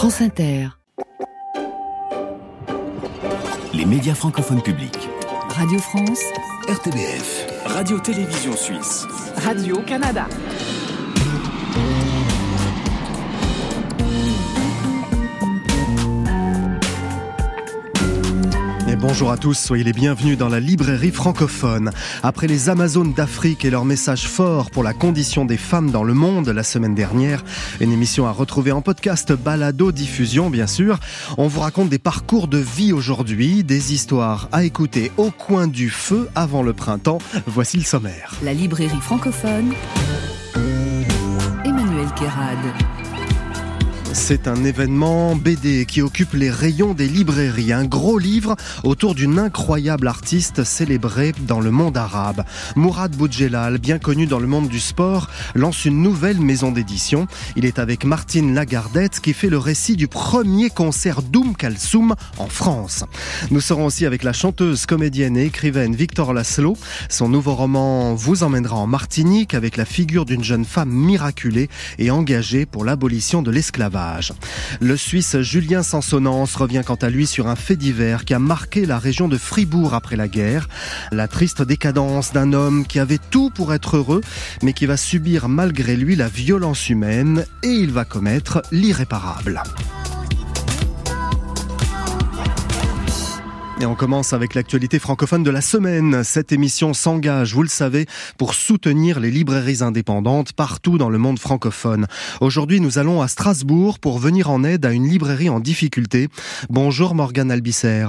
France Inter. Les médias francophones publics. Radio France. RTBF. Radio-Télévision Suisse. Radio-Canada. Bonjour à tous, soyez les bienvenus dans la librairie francophone. Après les Amazones d'Afrique et leur message fort pour la condition des femmes dans le monde la semaine dernière, une émission à retrouver en podcast balado diffusion bien sûr. On vous raconte des parcours de vie aujourd'hui, des histoires à écouter au coin du feu avant le printemps. Voici le sommaire. La librairie francophone. Emmanuel Kérad. C'est un événement BD qui occupe les rayons des librairies. Un gros livre autour d'une incroyable artiste célébrée dans le monde arabe. Mourad Boudjelal, bien connu dans le monde du sport, lance une nouvelle maison d'édition. Il est avec Martine Lagardette qui fait le récit du premier concert d'Oum Kalsoum en France. Nous serons aussi avec la chanteuse, comédienne et écrivaine Victor Laszlo. Son nouveau roman vous emmènera en Martinique avec la figure d'une jeune femme miraculée et engagée pour l'abolition de l'esclavage. Le Suisse Julien Sansonance revient quant à lui sur un fait divers qui a marqué la région de Fribourg après la guerre. La triste décadence d'un homme qui avait tout pour être heureux, mais qui va subir malgré lui la violence humaine et il va commettre l'irréparable. Et on commence avec l'actualité francophone de la semaine. Cette émission s'engage, vous le savez, pour soutenir les librairies indépendantes partout dans le monde francophone. Aujourd'hui, nous allons à Strasbourg pour venir en aide à une librairie en difficulté. Bonjour Morgane Albisser.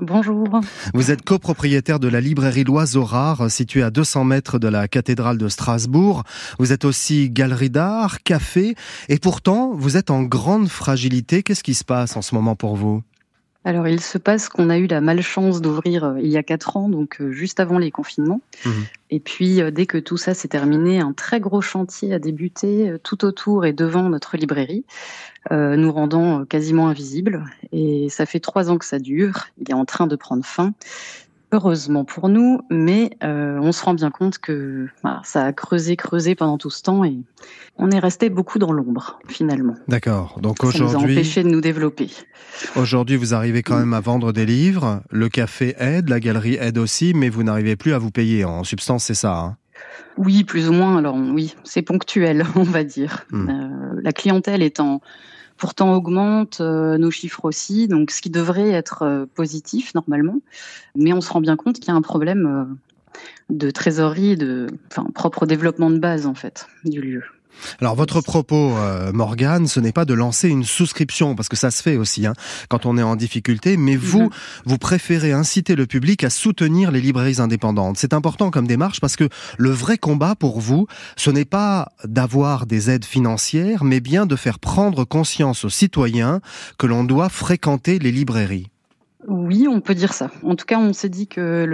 Bonjour. Vous êtes copropriétaire de la librairie L'Oiseau Rare, située à 200 mètres de la cathédrale de Strasbourg. Vous êtes aussi galerie d'art, café, et pourtant, vous êtes en grande fragilité. Qu'est-ce qui se passe en ce moment pour vous? Alors, il se passe qu'on a eu la malchance d'ouvrir euh, il y a quatre ans, donc euh, juste avant les confinements. Mhm. Et puis, euh, dès que tout ça s'est terminé, un très gros chantier a débuté tout autour et devant notre librairie, nous rendant quasiment invisibles. Et ça fait trois ans que ça dure. Il est en train de prendre fin heureusement pour nous, mais euh, on se rend bien compte que bah, ça a creusé, creusé pendant tout ce temps et on est resté beaucoup dans l'ombre finalement. D'accord. Donc aujourd'hui, ça nous a empêché de nous développer. Aujourd'hui, vous arrivez quand même à vendre des livres. Le café aide, la galerie aide aussi, mais vous n'arrivez plus à vous payer. En substance, c'est ça. Hein? Oui, plus ou moins. Alors oui, c'est ponctuel, on va dire. Hmm. Euh, la clientèle étant pourtant augmente, euh, nos chiffres aussi, donc ce qui devrait être euh, positif normalement. Mais on se rend bien compte qu'il y a un problème euh, de trésorerie, de enfin, propre développement de base en fait du lieu. Alors votre propos, euh, Morgane, ce n'est pas de lancer une souscription, parce que ça se fait aussi hein, quand on est en difficulté, mais vous, mhm. vous préférez inciter le public à soutenir les librairies indépendantes. C'est important comme démarche parce que le vrai combat pour vous, ce n'est pas d'avoir des aides financières, mais bien de faire prendre conscience aux citoyens que l'on doit fréquenter les librairies. Oui, on peut dire ça. En tout cas, on s'est dit que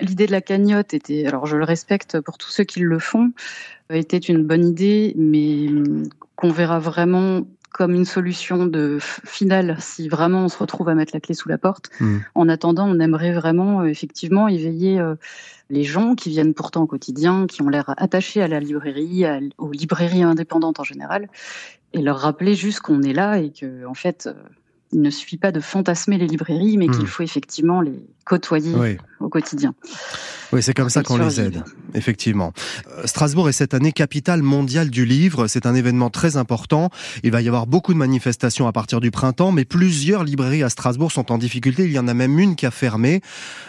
l'idée de la cagnotte était, alors je le respecte pour tous ceux qui le font, était une bonne idée, mais qu'on verra vraiment comme une solution de finale si vraiment on se retrouve à mettre la clé sous la porte. Hmm. En attendant, on aimerait vraiment euh, effectivement éveiller euh, les gens qui viennent pourtant au quotidien, qui ont l'air attachés à la librairie, aux librairies indépendantes en général, et leur rappeler juste qu'on est là et que en fait euh, il ne suffit pas de fantasmer les librairies, mais qu'il hmm. faut effectivement les côtoyer au quotidien. Oui, c'est comme ça qu'on les aide, effectivement. Euh, Strasbourg est cette année capitale mondiale du livre. C'est un événement très important. Il va y avoir beaucoup de manifestations à partir du printemps, mais plusieurs librairies à Strasbourg sont en difficulté. Il y en a même une qui a fermé.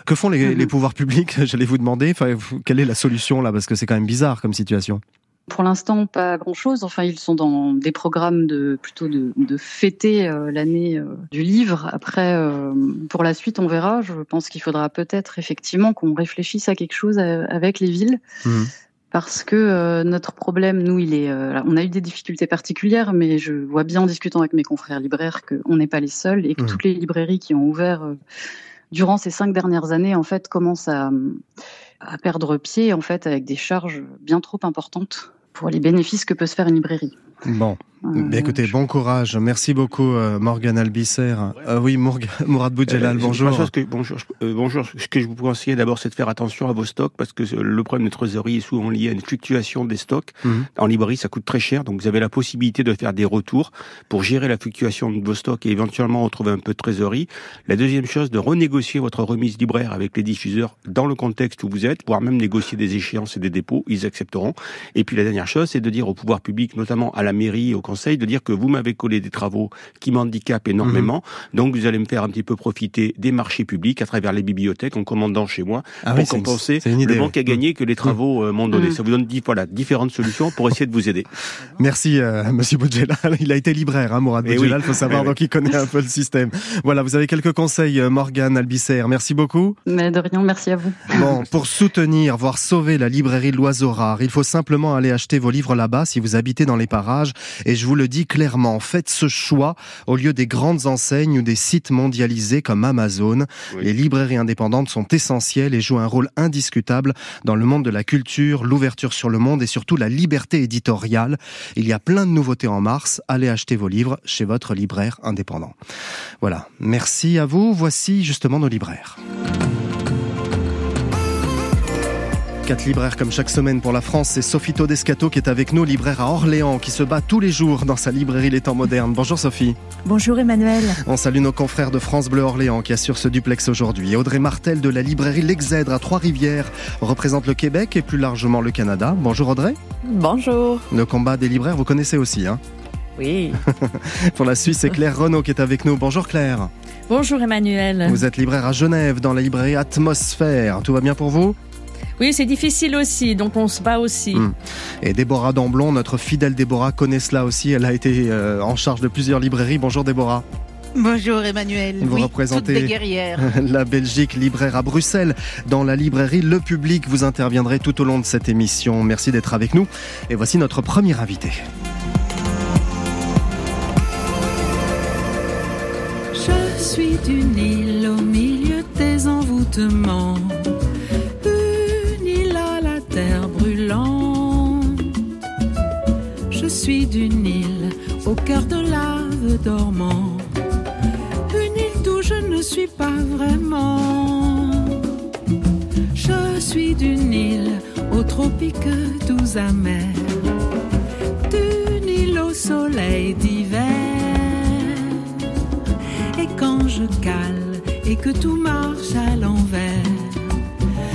Que font les, mhm. les pouvoirs publics J'allais vous demander. Enfin, quelle est la solution là? Parce que c'est quand même bizarre comme situation. Pour l'instant, pas grand-chose. Enfin, ils sont dans des programmes de plutôt de, de fêter euh, l'année euh, du livre. Après, euh, pour la suite, on verra. Je pense qu'il faudra peut-être effectivement qu'on réfléchisse à quelque chose avec les villes. Mmh. Parce que notre problème, nous, il est, on a eu des difficultés particulières, mais je vois bien en discutant avec mes confrères libraires qu'on n'est pas les seuls et que mmh. toutes les librairies qui ont ouvert durant ces cinq dernières années, en fait, commencent à, à perdre pied, en fait, avec des charges bien trop importantes pour les bénéfices que peut se faire une librairie. Bon. Bien, écoutez, bon courage. Merci beaucoup, euh, Morgan Albisser. Euh, oui, Mourad Boudjelal, bonjour. bonjour. Euh, bonjour. Ce que je vous conseille d'abord, c'est de faire attention à vos stocks parce que le problème de trésorerie est souvent lié à une fluctuation des stocks. Mhm. En librairie, ça coûte très cher, donc vous avez la possibilité de faire des retours pour gérer la fluctuation de vos stocks et éventuellement retrouver un peu de trésorerie. La deuxième chose, de renégocier votre remise libraire avec les diffuseurs dans le contexte où vous êtes, voire même négocier des échéances et des dépôts, ils accepteront. Et puis la dernière chose, c'est de dire au pouvoir public, notamment à la mairie, au conseil, de dire que vous m'avez collé des travaux qui m'handicapent énormément, mhm. donc vous allez me faire un petit peu profiter des marchés publics à travers les bibliothèques en commandant chez moi ah pour compenser le manque à gagner que les mhm. travaux euh, m'ont donné. Mhm. Ça vous donne voilà, différentes solutions pour essayer de vous aider. Merci euh, Monsieur Boudjelal. Il a été libraire, hein, Mourad eh Boudjelal, il faut savoir, donc il connaît un peu le système. Voilà, vous avez quelques conseils, euh, Morgane Albisser. Merci beaucoup. Mais de rien, merci à vous. Bon, pour soutenir, voire sauver la librairie de l'Oiseau Rare, il faut simplement aller acheter vos livres là-bas si vous habitez dans les parages. Et je vous le dis clairement, faites ce choix au lieu des grandes enseignes ou des sites mondialisés comme Amazon. Les librairies indépendantes sont essentielles et jouent un rôle indiscutable dans le monde de la culture, l'ouverture sur le monde et surtout la liberté éditoriale. Il y a plein de nouveautés en mars. Allez acheter vos livres chez votre libraire indépendant. Voilà. Merci à vous. Voici justement nos libraires. Quatre libraires comme chaque semaine pour la France, c'est Sophie Todescato qui est avec nous, libraire à Orléans, qui se bat tous les jours dans sa librairie Les Temps Modernes. Bonjour Sophie. Bonjour Emmanuel. On salue nos confrères de France Bleu Orléans qui assurent ce duplex aujourd'hui. Audrey Martel de la librairie L'Exèdre à Trois-Rivières représente le Québec et plus largement le Canada. Bonjour Audrey. Bonjour. Le combat des libraires, vous connaissez aussi, hein Oui. pour la Suisse, c'est Claire Renaud qui est avec nous. Bonjour Claire. Bonjour Emmanuel. Vous êtes libraire à Genève dans la librairie Atmosphère. Tout va bien pour vous? Oui, c'est difficile aussi, donc on se bat aussi. Hmm. Et Déborah Damblon, notre fidèle Déborah, connaît cela aussi. Elle a été euh, en charge de plusieurs librairies. Bonjour Déborah. Bonjour Emmanuel. Vous représentez la Belgique, libraire à Bruxelles. Dans la librairie Le Public, vous interviendrez tout au long de cette émission. Merci d'être avec nous. Et voici notre premier invité. Je suis d'une île au milieu des envoûtements suis d'une île au cœur de lave dormant. Une île d'où je ne suis pas vraiment. Je suis d'une île aux tropiques doux amers. D'une île au soleil d'hiver. Et quand je cale et que tout marche à l'envers,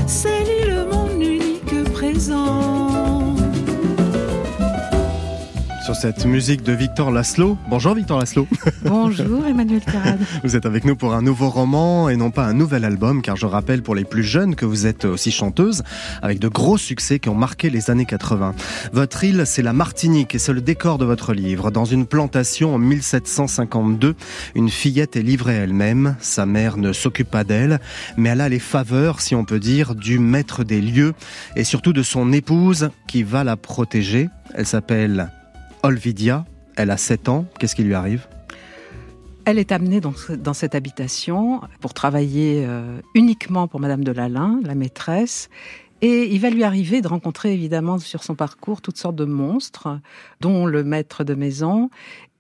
c'est l'île mon unique présent sur cette musique de Victor Laszlo. Bonjour Victor Laszlo. Bonjour Emmanuel Carade. Vous êtes avec nous pour un nouveau roman et non pas un nouvel album, car je rappelle pour les plus jeunes que vous êtes aussi chanteuse, avec de gros succès qui ont marqué les années 80. Votre île, c'est la Martinique et c'est le décor de votre livre. Dans une plantation en 1752, une fillette est livrée elle-même. Sa mère ne s'occupe pas d'elle, mais elle a les faveurs, si on peut dire, du maître des lieux et surtout de son épouse qui va la protéger. Elle s'appelle Olvidia, elle a 7 ans, qu'est-ce qui lui arrive? Elle est amenée dans, cette habitation pour travailler euh, uniquement pour Madame de Lalin, la maîtresse, et il va lui arriver de rencontrer évidemment sur son parcours toutes sortes de monstres, dont le maître de maison.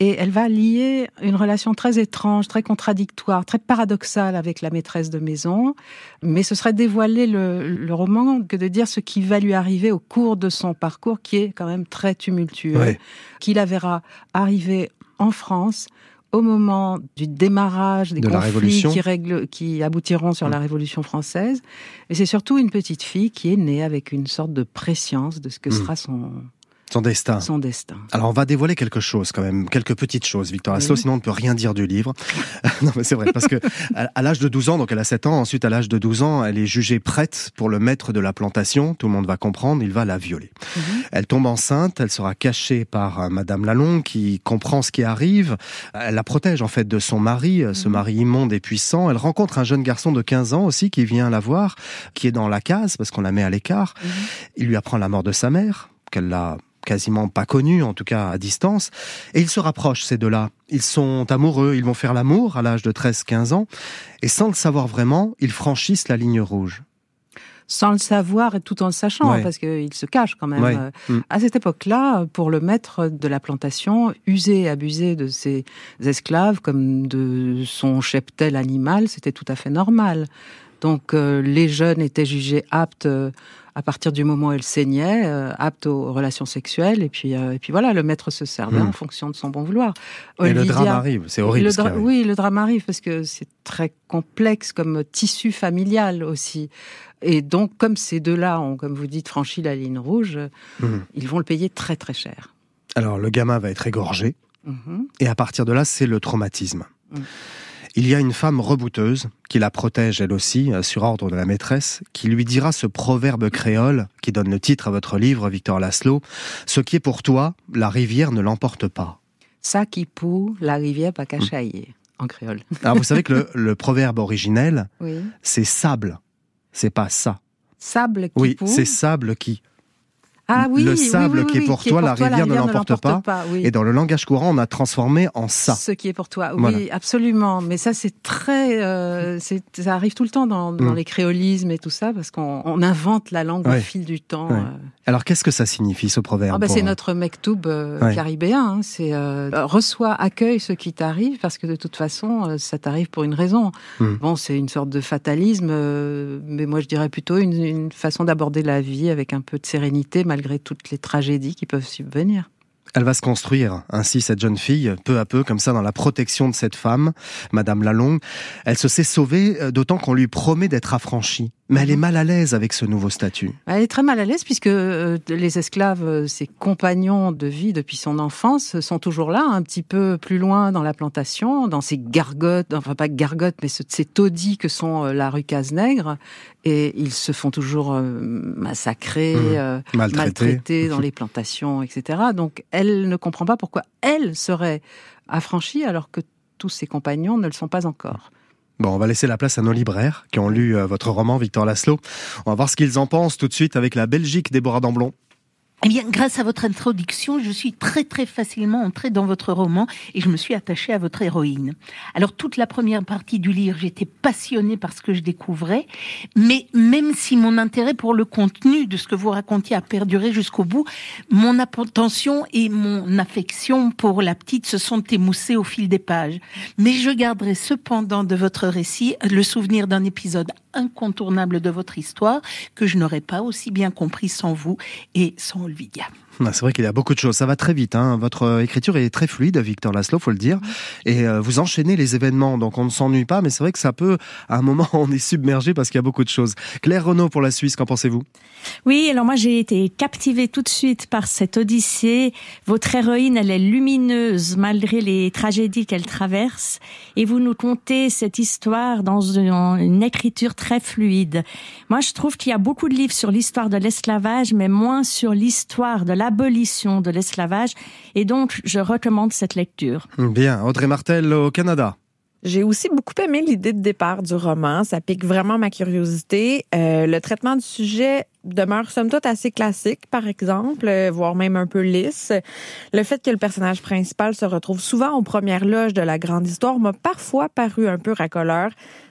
Et elle va lier une relation très étrange, très contradictoire, très paradoxale avec la maîtresse de maison. Mais ce serait dévoiler le, roman que de dire ce qui va lui arriver au cours de son parcours, qui est quand même très tumultueux, qu'il la verra arriver en France au moment du démarrage des conflits qui, règle, qui aboutiront sur la mm. Révolution française. Et c'est surtout une petite fille qui est née avec une sorte de préscience de ce que mm. sera son, son destin. Son destin. Alors on va dévoiler quelque chose quand même, quelques petites choses, Victor Aslo, sinon on ne peut rien dire du livre. non mais c'est vrai, parce que à, l'âge de 12 ans, donc elle a 7 ans, ensuite à l'âge de 12 ans, elle est jugée prête pour le maître de la plantation, tout le monde va comprendre, il va la violer. Mhm. Elle tombe enceinte, elle sera cachée par euh, Madame Lalonde qui comprend ce qui arrive, elle la protège en fait de son mari, euh, ce mhm. mari immonde et puissant. Elle rencontre un jeune garçon de 15 ans aussi qui vient la voir, qui est dans la case parce qu'on la met à l'écart. Mhm. Il lui apprend la mort de sa mère, qu'elle l'a quasiment pas connus, en tout cas à distance, et ils se rapprochent, ces deux-là. Ils sont amoureux, ils vont faire l'amour à l'âge de 13-15 ans, et sans le savoir vraiment, ils franchissent la ligne rouge. sans le savoir et tout en le sachant, parce qu'il se cache quand même. Mm. À cette époque-là, pour le maître de la plantation, user et abuser de ses esclaves comme de son cheptel animal, c'était tout à fait normal. Donc euh, les jeunes étaient jugés aptes euh, à partir du moment où elles saignaient, euh, aptes aux relations sexuelles, et puis, et puis voilà, le maître se servait hmm. en fonction de son bon vouloir. et le drame arrive, c'est horrible. Oui, le drame arrive parce que c'est très complexe comme tissu familial aussi. Et donc, comme ces deux-là ont, comme vous dites, franchi la ligne rouge, hmm. ils vont le payer très très cher. Alors, le gamin va être égorgé, mhm. et à partir de là, c'est le traumatisme. Il y a une femme rebouteuse qui la protège elle aussi, euh, sur ordre de la maîtresse, qui lui dira ce proverbe créole qui donne le titre à votre livre, Victor Laszlo. Ce qui est pour toi, la rivière ne l'emporte pas. Ça qui pour, la rivière pas cachailler, en créole. Alors vous savez que le, proverbe originel, c'est sable, c'est pas ça. Sable qui Oui, c'est sable qui. Ah le sable qui est pour toi, la, rivière ne l'emporte pas. et dans le langage courant, on a transformé en ça. Ce qui est pour toi, oui, absolument. Mais ça, c'est très, euh, ça arrive tout le temps dans, mm. les créolismes et tout ça, parce qu'on invente la langue au fil du temps. Euh. Alors, qu'est-ce que ça signifie ce proverbe ah, bah, C'est notre mektoub euh, caribéen. Hein. c'est reçois, accueille ce qui t'arrive, parce que de toute façon, ça t'arrive pour une raison. Mm. Bon, c'est une sorte de fatalisme, mais moi, je dirais plutôt une, une façon d'aborder la vie avec un peu de sérénité malgré toutes les tragédies qui peuvent subvenir. Elle va se construire, ainsi cette jeune fille, peu à peu, comme ça, dans la protection de cette femme, Madame Lalonde. Elle se sait sauvée, euh, d'autant qu'on lui promet d'être affranchie. Mais elle est mal à l'aise avec ce nouveau statut. Elle est très mal à l'aise puisque euh, les esclaves, euh, ses compagnons de vie depuis son enfance, sont toujours là, un petit peu plus loin dans la plantation, dans ces gargotes, enfin pas gargotes, mais ces taudis que sont la rue Cazenègre. Et ils se font toujours massacrer, mmh. maltraités dans les plantations, etc. Donc elle ne comprend pas pourquoi elle serait affranchie alors que tous ses compagnons ne le sont pas encore. Bon, on va laisser la place à nos libraires qui ont lu euh, votre roman, Victor Laszlo. On va voir ce qu'ils en pensent tout de suite avec la Belgique, Déborah Damblon. Eh bien, grâce à votre introduction, je suis très très facilement entrée dans votre roman et je me suis attachée à votre héroïne. Alors, toute la première partie du livre, j'étais passionnée par ce que je découvrais, mais même si mon intérêt pour le contenu de ce que vous racontiez a perduré jusqu'au bout, mon attention et mon affection pour la petite se sont émoussées au fil des pages. Mais je garderai cependant de votre récit le souvenir d'un épisode incontournable de votre histoire que je n'aurais pas aussi bien compris sans vous et sans Olivia. Ah, c'est vrai qu'il y a beaucoup de choses. Ça va très vite. Hein. Votre euh, écriture est très fluide, Victor Laszlo, faut le dire. Et euh, vous enchaînez les événements, donc on ne s'ennuie pas. Mais c'est vrai que ça peut, à un moment, on est submergé parce qu'il y a beaucoup de choses. Claire Renaud pour la Suisse, qu'en pensez-vous? Oui, alors moi j'ai été captivée tout de suite par cette odyssée. Votre héroïne, elle est lumineuse malgré les tragédies qu'elle traverse, et vous nous contez cette histoire dans une écriture très fluide. Moi, je trouve qu'il y a beaucoup de livres sur l'histoire de l'esclavage, mais moins sur l'histoire de l'abolition de l'esclavage. Et donc, je recommande cette lecture. Bien. Audrey Martel au Canada. J'ai aussi beaucoup aimé l'idée de départ du roman. Ça pique vraiment ma curiosité. Euh, le traitement du sujet demeure somme toute assez classique, par exemple, euh, voire même un peu lisse. Le fait que le personnage principal se retrouve souvent aux premières loges de la grande histoire m'a parfois paru un peu racoleur.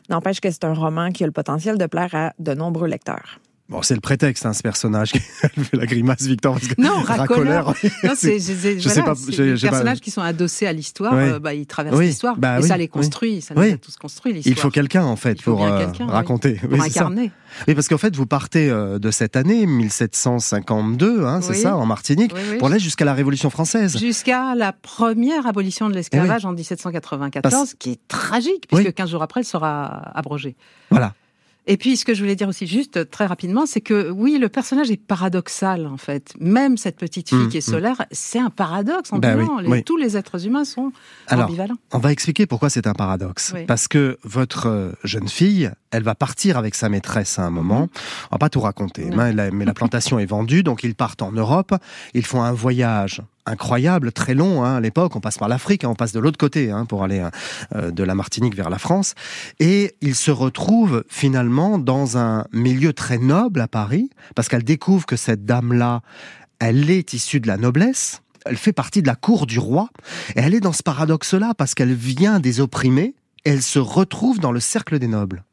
N'empêche que c'est un roman qui a le potentiel de plaire à de nombreux lecteurs. Bon, c'est le prétexte, hein, ce personnage qui fait la grimace, Victor. Parce que non, racoleur. non, c'est, je sais pas. Les personnages qui sont adossés à l'histoire, euh, bah, ils traversent l'histoire bah, et ça les construit, ça les a tous construits l'histoire. Il faut quelqu'un en fait pour euh, raconter, pour incarner. Oui, parce qu'en fait, vous partez euh, de cette année 1752, hein, c'est ça, en Martinique, pour aller jusqu'à la Révolution française. Jusqu'à la première abolition de l'esclavage eh en 1794, qui est tragique puisque 15 jours après, elle sera abrogée. Voilà. Et puis, ce que je voulais dire aussi, juste très rapidement, c'est que oui, le personnage est paradoxal, en fait. Même cette petite fille mmh, qui est mmh. solaire, c'est un paradoxe en ben Tous les êtres humains sont Alors, ambivalents. On va expliquer pourquoi c'est un paradoxe. Parce que votre euh, jeune fille, elle va partir avec sa maîtresse à un moment. Mmh. On va pas tout raconter, mais la plantation est vendue, donc ils partent en Europe. Ils font un voyage incroyable, très long. Hein, à l'époque, on passe par l'Afrique, hein, on passe de l'autre côté hein, pour aller hein, euh, de la Martinique vers la France. Et il se retrouve finalement dans un milieu très noble à Paris, parce qu'elle découvre que cette dame-là, elle est issue de la noblesse. Elle fait partie de la cour du roi. Et elle est dans ce paradoxe-là, parce qu'elle vient des opprimés, et elle se retrouve dans le cercle des nobles.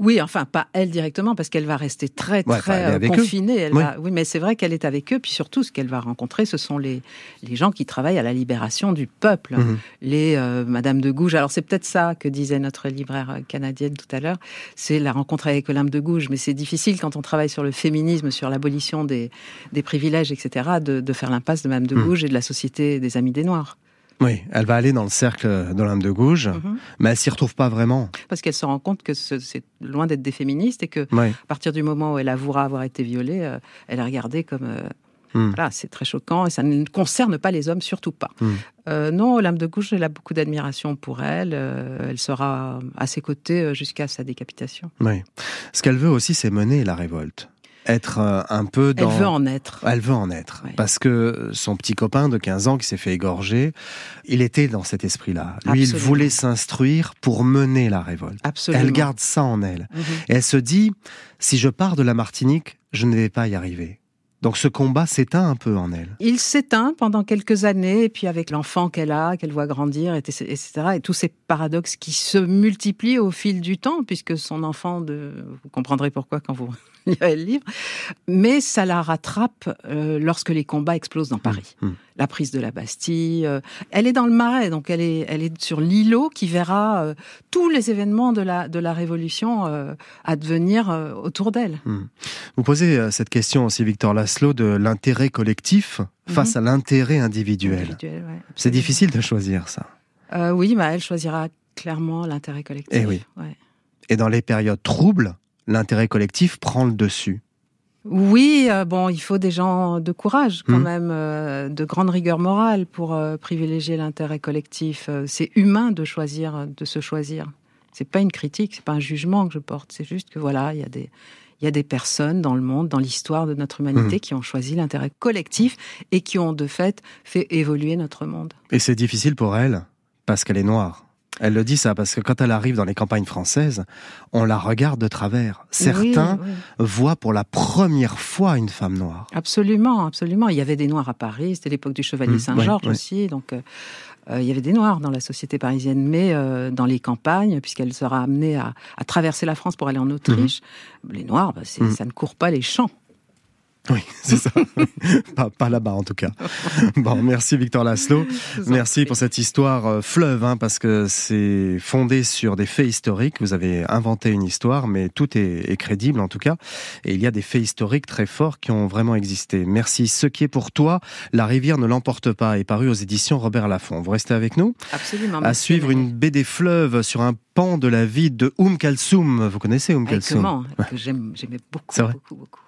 Oui, enfin pas elle directement parce qu'elle va rester très Ouais, très elle euh, confinée. Elle Oui. va- oui, mais c'est vrai qu'elle est avec eux. Puis surtout, ce qu'elle va rencontrer, ce sont les les gens qui travaillent à la libération du peuple, Mhm. les euh, Madame de Gouges. Alors c'est peut-être ça que disait notre libraire euh, canadienne tout à l'heure. C'est la rencontre avec Olympe de Gouges, mais c'est difficile quand on travaille sur le féminisme, sur l'abolition des des privilèges, etc., de, de faire l'impasse de Madame de Mhm. Gouges et de la société des Amis des Noirs, Oui, elle va aller dans le cercle d'Olympe de Gouges, Mhm. mais elle s'y retrouve pas vraiment. parce qu'elle se rend compte que ce- c'est loin d'être des féministes et que Oui. à partir du moment où elle avouera avoir été violée, euh, elle est regardée comme euh, Hmm. voilà, c'est très choquant et ça ne concerne pas les hommes, surtout pas. Hmm. Euh, non, Olympe de Gouges, elle a beaucoup d'admiration pour elle. euh, elle sera à ses côtés jusqu'à sa décapitation. Oui. Ce qu'elle veut aussi, c'est mener la révolte. Être euh, un peu dans... Elle veut en être. Elle veut en être. Ouais. Parce que son petit copain de 15 ans qui s'est fait égorger, il était dans cet esprit-là. Lui, il voulait s'instruire pour mener la révolte. Absolument. Elle garde ça en elle. Mhm. Et elle se dit, si je pars de la Martinique, je ne vais pas y arriver. Donc ce combat s'éteint un peu en elle. Il s'éteint pendant quelques années, et puis avec l'enfant qu'elle a, qu'elle voit grandir, et- etc., et tous ces paradoxes qui se multiplient au fil du temps, puisque son enfant, de, vous comprendrez pourquoi quand vous le livre, mais ça la rattrape euh, lorsque les combats explosent dans Paris. Mmh. La prise de la Bastille, euh, elle est dans le Marais, donc elle est, elle est sur l'îlot qui verra euh, tous les événements de la, de la Révolution advenir autour d'elle. Vous posez cette question aussi, Victor Laszlo, de l'intérêt collectif face à l'intérêt individuel. Ouais, C'est difficile de choisir ça. Oui, bah, elle choisira clairement l'intérêt collectif. Eh oui. Ouais. Et dans les périodes troubles, l'intérêt collectif prend le dessus. Oui, euh, bon, il faut des gens de courage quand Mhm. même, euh, de grande rigueur morale pour euh, privilégier l'intérêt collectif. C'est humain de choisir, de se choisir. C'est pas une critique, c'est pas un jugement que je porte. C'est juste que voilà, il y a des il y a des personnes dans le monde, dans l'histoire de notre humanité, Mhm. qui ont choisi l'intérêt collectif et qui ont de fait fait évoluer notre monde. Et c'est difficile pour elle parce qu'elle est noire. Elle le dit ça parce que quand elle arrive dans les campagnes françaises, on la regarde de travers. Certains Oui, oui. voient pour la première fois une femme noire. Absolument, absolument. Il y avait des Noirs à Paris, c'était l'époque du Chevalier Mmh, Saint-Georges aussi, donc euh, euh, il y avait des Noirs dans la société parisienne, mais euh, dans les campagnes, puisqu'elle sera amenée à, à traverser la France pour aller en Autriche, les Noirs, bah, Mmh. ça ne court pas les champs. Oui, c'est ça. pas pas là-bas en tout cas. Bon, merci Victor Laszlo. Merci pour cette histoire euh, fleuve, hein, parce que c'est fondé sur des faits historiques. Vous avez inventé une histoire, mais tout est, est crédible en tout cas. Et il y a des faits historiques très forts qui ont vraiment existé. Merci. Ce qui est pour toi, La rivière ne l'emporte pas, est paru aux éditions Robert Laffont. Vous restez avec nous Absolument. À suivre une BD fleuve sur un pan de la vie de Oum Kalsoum. Vous connaissez Oum Ah, Kalsoum J'aimais beaucoup, C'est vrai beaucoup, beaucoup.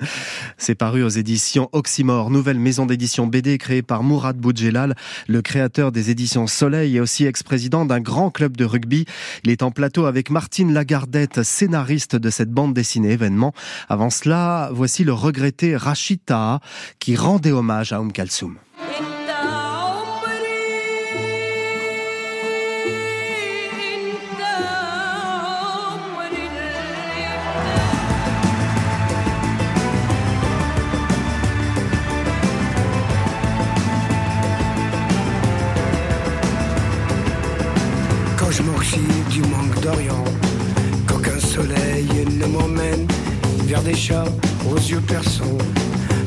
C'est paru aux éditions Oxymore, nouvelle maison d'édition BD créée par Mourad Boudjelal, le créateur des éditions Soleil et aussi ex-président d'un grand club de rugby. Il est en plateau avec Martine Lagardette, scénariste de cette bande dessinée événement. Avant cela, voici le regretté Rachid Taha qui rendait hommage à Oum Kalsoum. d'Orient, qu'aucun soleil ne m'emmène vers des chats aux yeux perçants,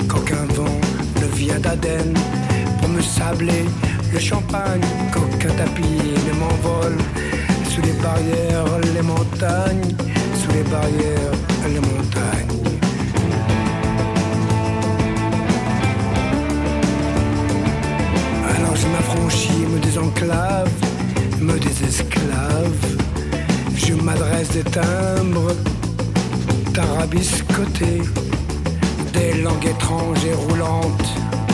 qu'aucun vent ne vient d'Aden pour me sabler le champagne, qu'aucun tapis ne m'envole sous les barrières, les montagnes, sous les barrières, les montagnes. Alors je m'affranchis, me désenclave, me désesclave. M'adresse des timbres tarabiscotés, des langues étranges et roulantes,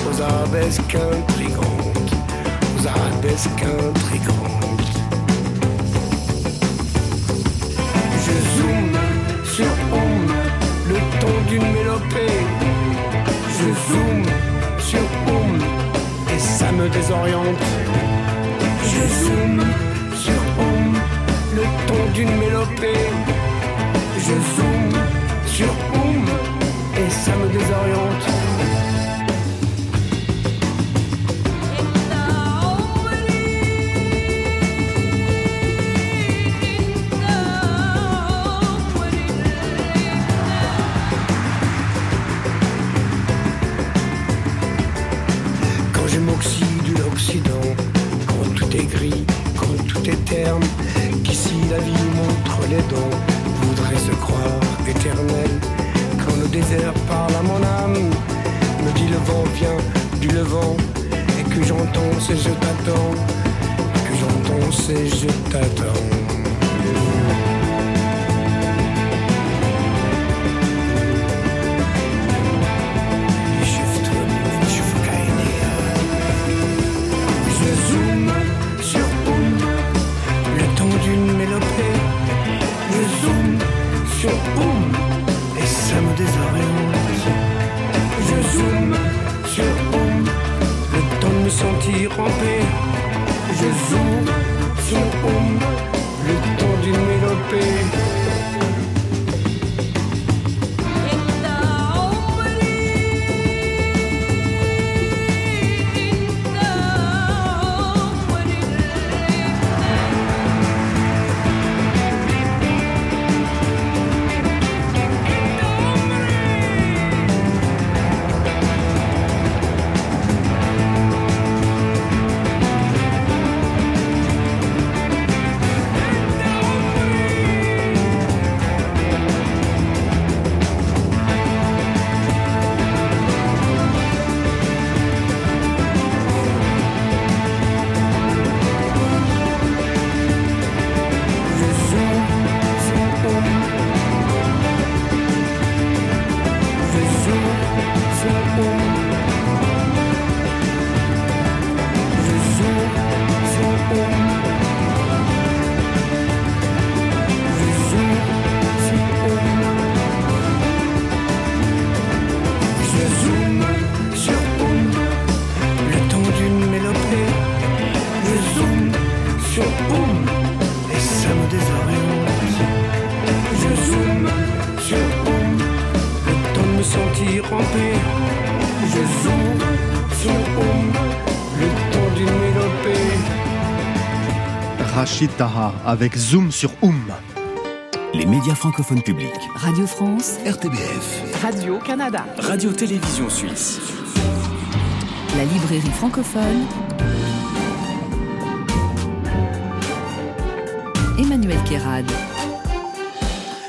aux arabesques intrigantes, aux arabesques intrigantes. Je zoome sur Oum, le ton d'une mélopée. Je zoome sur Oum, et ça me désoriente. Je zoome ton d'une mélopée. Je zoome sur Oum, et ça me désoriente. Zoome sur Oum, le temps de me sentir en paix. Je zoome sur Oum, le temps d'une Rachid Taha avec Zoom sur Oum. Les médias francophones publics. Radio France, RTBF. Radio-Canada. Radio-Télévision Suisse. La librairie francophone. Emmanuel Kérad.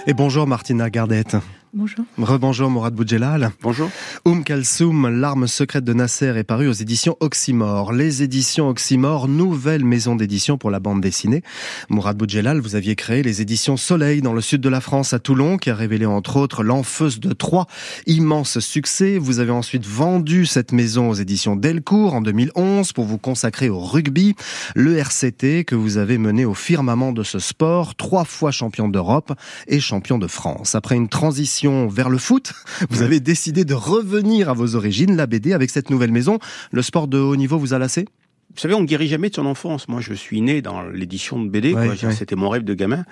Et bonjour Martina Gardette. Bonjour. Rebonjour Mourad Boudjelal. Bonjour. Oum Kalsoum, l'arme secrète de Nasser est paru aux éditions Oxymore. Les éditions Oxymore, nouvelle maison d'édition pour la bande dessinée. Mourad Boudjelal, vous aviez créé les éditions Soleil dans le sud de la France à Toulon, qui a révélé entre autres L'Enfeuse de Troyes. Immense succès. Vous avez ensuite vendu cette maison aux éditions Delcourt en 2011 pour vous consacrer au rugby. Le RCT que vous avez mené au firmament de ce sport, trois fois champion d'Europe et champion de France. Après une transition vers le foot, vous avez décidé de revenir à vos origines, la BD, avec cette nouvelle maison. Le sport de haut niveau vous a lassé? Vous savez, on ne guérit jamais de son enfance. Moi, je suis né dans l'édition de BD. Ouais, quoi. ouais. C'était mon rêve de gamin.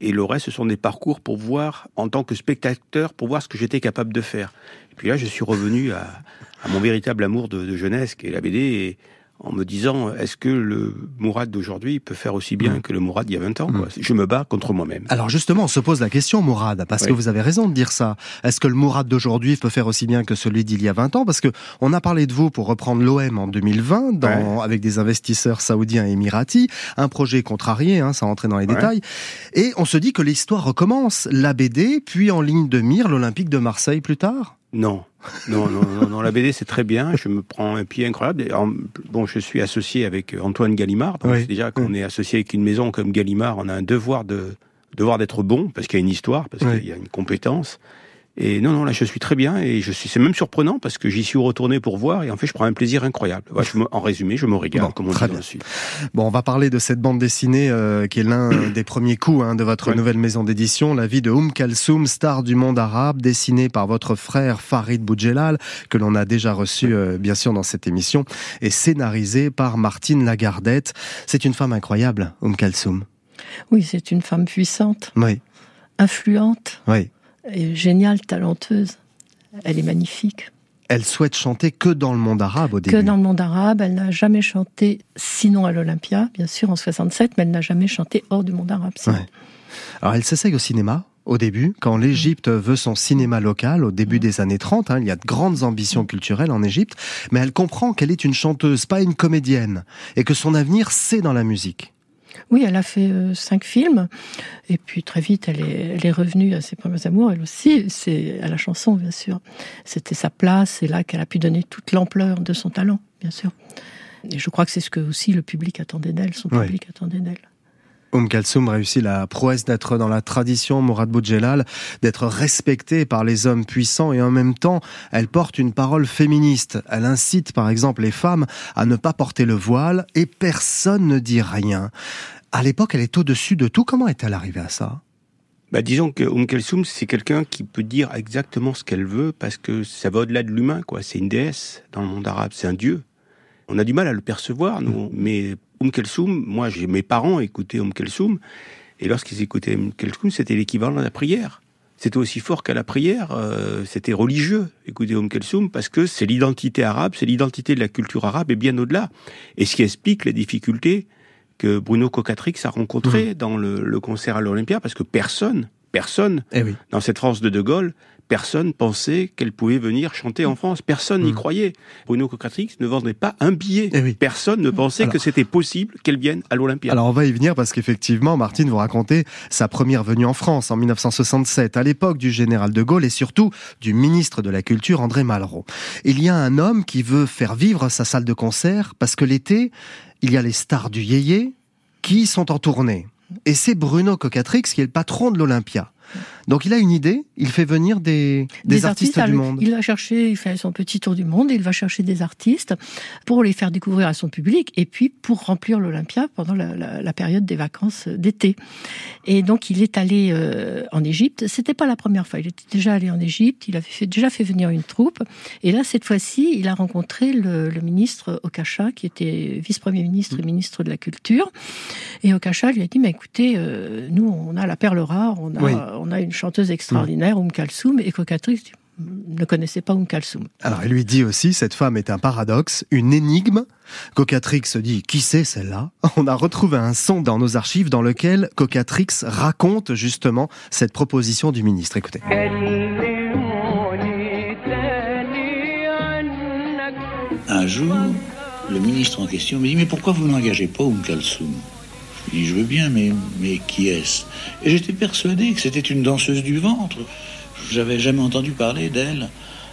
Et le reste, ce sont des parcours pour voir, en tant que spectateur, pour voir ce que j'étais capable de faire. Et puis là, je suis revenu à, à mon véritable amour de, de jeunesse, qui est la BD, et en me disant, est-ce que le Mourad d'aujourd'hui peut faire aussi bien Mm. que le Mourad d'il y a 20 ans quoi? Je me bats contre moi-même. Alors justement, on se pose la question, Mourad, parce Oui. que vous avez raison de dire ça. Est-ce que le Mourad d'aujourd'hui peut faire aussi bien que celui d'il y a 20 ans? Parce que on a parlé de vous pour reprendre l'OM en 2020, dans, avec des investisseurs saoudiens et émiratis, un projet contrarié, hein, sans rentrer dans les Ouais. détails, et on se dit que l'histoire recommence, la BD, puis en ligne de mire, l'Olympique de Marseille plus tard? Non. Non, non, non, non, la BD c'est très bien, je me prends un pied incroyable. Bon, je suis associé avec Antoine Gallimard, donc Oui. déjà qu'on est associé avec une maison comme Gallimard, on a un devoir de devoir d'être bon, parce qu'il y a une histoire, parce Oui. qu'il y a une compétence. Et non, non, là je suis très bien, et je suis, c'est même surprenant, parce que j'y suis retourné pour voir, et en fait je prends un plaisir incroyable. Ouais, je me- en résumé, je me régale, Bon, comme on très dit dans bien. le Sud. Bon, on va parler de cette bande dessinée euh, qui est l'un des premiers coups hein, de votre Ouais. nouvelle maison d'édition, la vie de Oum Kalsoum, star du monde arabe, dessinée par votre frère Farid Boudjelal, que l'on a déjà reçu euh, bien sûr dans cette émission, et scénarisée par Martine Lagardette. C'est une femme incroyable, Oum Kalsoum. Oui, c'est une femme puissante, Oui, influente, oui. Et géniale, talenteuse. Elle est magnifique. Elle souhaite chanter que dans le monde arabe au début. Que dans le monde arabe, elle n'a jamais chanté, sinon à l'Olympia, bien sûr, en 67, mais elle n'a jamais chanté hors du monde arabe. Ouais. Alors elle s'essaye au cinéma au début, quand l'Égypte veut son cinéma local, au début des années 30, hein, il y a de grandes ambitions culturelles en Égypte, mais elle comprend qu'elle est une chanteuse, pas une comédienne, et que son avenir, c'est dans la musique. Oui, elle a fait euh, cinq films. Et puis très vite, elle est, elle est revenue à ses premiers amours, elle aussi. C'est à la chanson, bien sûr. C'était sa place. C'est là qu'elle a pu donner toute l'ampleur de son talent, bien sûr. Et je crois que c'est ce que aussi le public attendait d'elle, son public attendait d'elle. Oum Kalsoum réussit la prouesse d'être dans la tradition Mourad Boudjelal, d'être respectée par les hommes puissants et en même temps, elle porte une parole féministe. Elle incite par exemple les femmes à ne pas porter le voile et personne ne dit rien. À l'époque, elle est au-dessus de tout. Comment est-elle arrivée à ça? Bah, disons que Oum Kalsoum, c'est quelqu'un qui peut dire exactement ce qu'elle veut parce que ça va au-delà de l'humain, quoi. C'est une déesse dans le monde arabe, c'est un dieu. On a du mal à le percevoir, nous, mais Oum Kelsoum, moi, j'ai mes parents écoutaient Oum Kelsoum, et lorsqu'ils écoutaient Oum Kelsoum, c'était l'équivalent de la prière. C'était aussi fort qu'à la prière, euh, c'était religieux, écouter Oum Kelsoum, parce que c'est l'identité arabe, c'est l'identité de la culture arabe, et bien au-delà. Et ce qui explique les difficultés que Bruno Cocatrix a rencontrées mmh. dans le, concert à l'Olympia, parce que personne, personne, eh dans cette France de De Gaulle, personne pensait qu'elle pouvait venir chanter en France. Personne n'y hmm. croyait. Bruno Cocatrix ne vendait pas un billet. Eh personne ne pensait que c'était possible qu'elle vienne à l'Olympia. Alors on va y venir parce qu'effectivement, Martine vous racontez sa première venue en France en 1967, à l'époque du général de Gaulle et surtout du ministre de la Culture André Malraux. Il y a un homme qui veut faire vivre sa salle de concert parce que l'été, il y a les stars du yéyé qui sont en tournée. Et c'est Bruno Cocatrix qui est le patron de l'Olympia. Donc il a une idée, il fait venir des, des, artistes, du monde. Il va chercher, il fait son petit tour du monde, il va chercher des artistes pour les faire découvrir à son public et puis pour remplir l'Olympia pendant la, période des vacances d'été. Et donc il est allé euh, en Égypte. C'était pas la première fois, il était déjà allé en Égypte, il avait déjà fait venir une troupe. Et là, cette fois-ci, il a rencontré le, ministre Okacha, qui était vice-premier ministre et ministre de la Culture. Et Okacha lui a dit, mais écoutez, euh, nous, on a la perle rare, on a, on a une chanteuse extraordinaire, Oum Kalsoum, et Cocatrix ne connaissait pas Oum Kalsoum. Alors, il lui dit aussi, cette femme est un paradoxe, une énigme. Cocatrix se dit, qui c'est celle-là? On a retrouvé un son dans nos archives dans lequel Cocatrix raconte justement cette proposition du ministre. Écoutez. Un jour, le ministre en question me dit, mais pourquoi vous n'engagez pas Oum Kalsoum? Je dis, je veux bien, mais, mais qui est-ce? Et j'étais persuadé que c'était une danseuse du ventre. J'avais jamais entendu parler d'elle.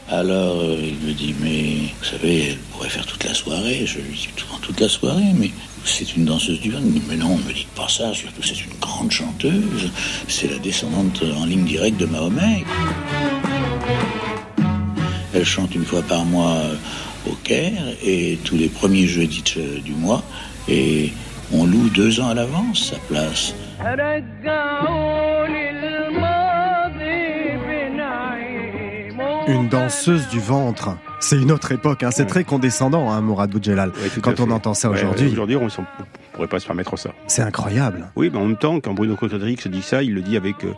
Alors euh, il me dit, mais vous savez, elle pourrait faire toute la soirée. Je lui dis, toute la soirée, mais c'est une danseuse du ventre. Mais non, ne me dites pas ça, surtout c'est une grande chanteuse. C'est la descendante en ligne directe de Mahomet. Elle chante une fois par mois au Caire et tous les premiers jeudis du mois. Et on loue deux ans à l'avance sa place. Une danseuse du ventre. C'est une autre époque, hein. c'est très condescendant, hein, Mourad Boudjelal, quand on entend ça aujourd'hui. aujourd'hui, on ne pourrait pas se permettre ça. C'est incroyable. Oui, mais en même temps, quand Bruno se dit ça, il le dit avec, euh,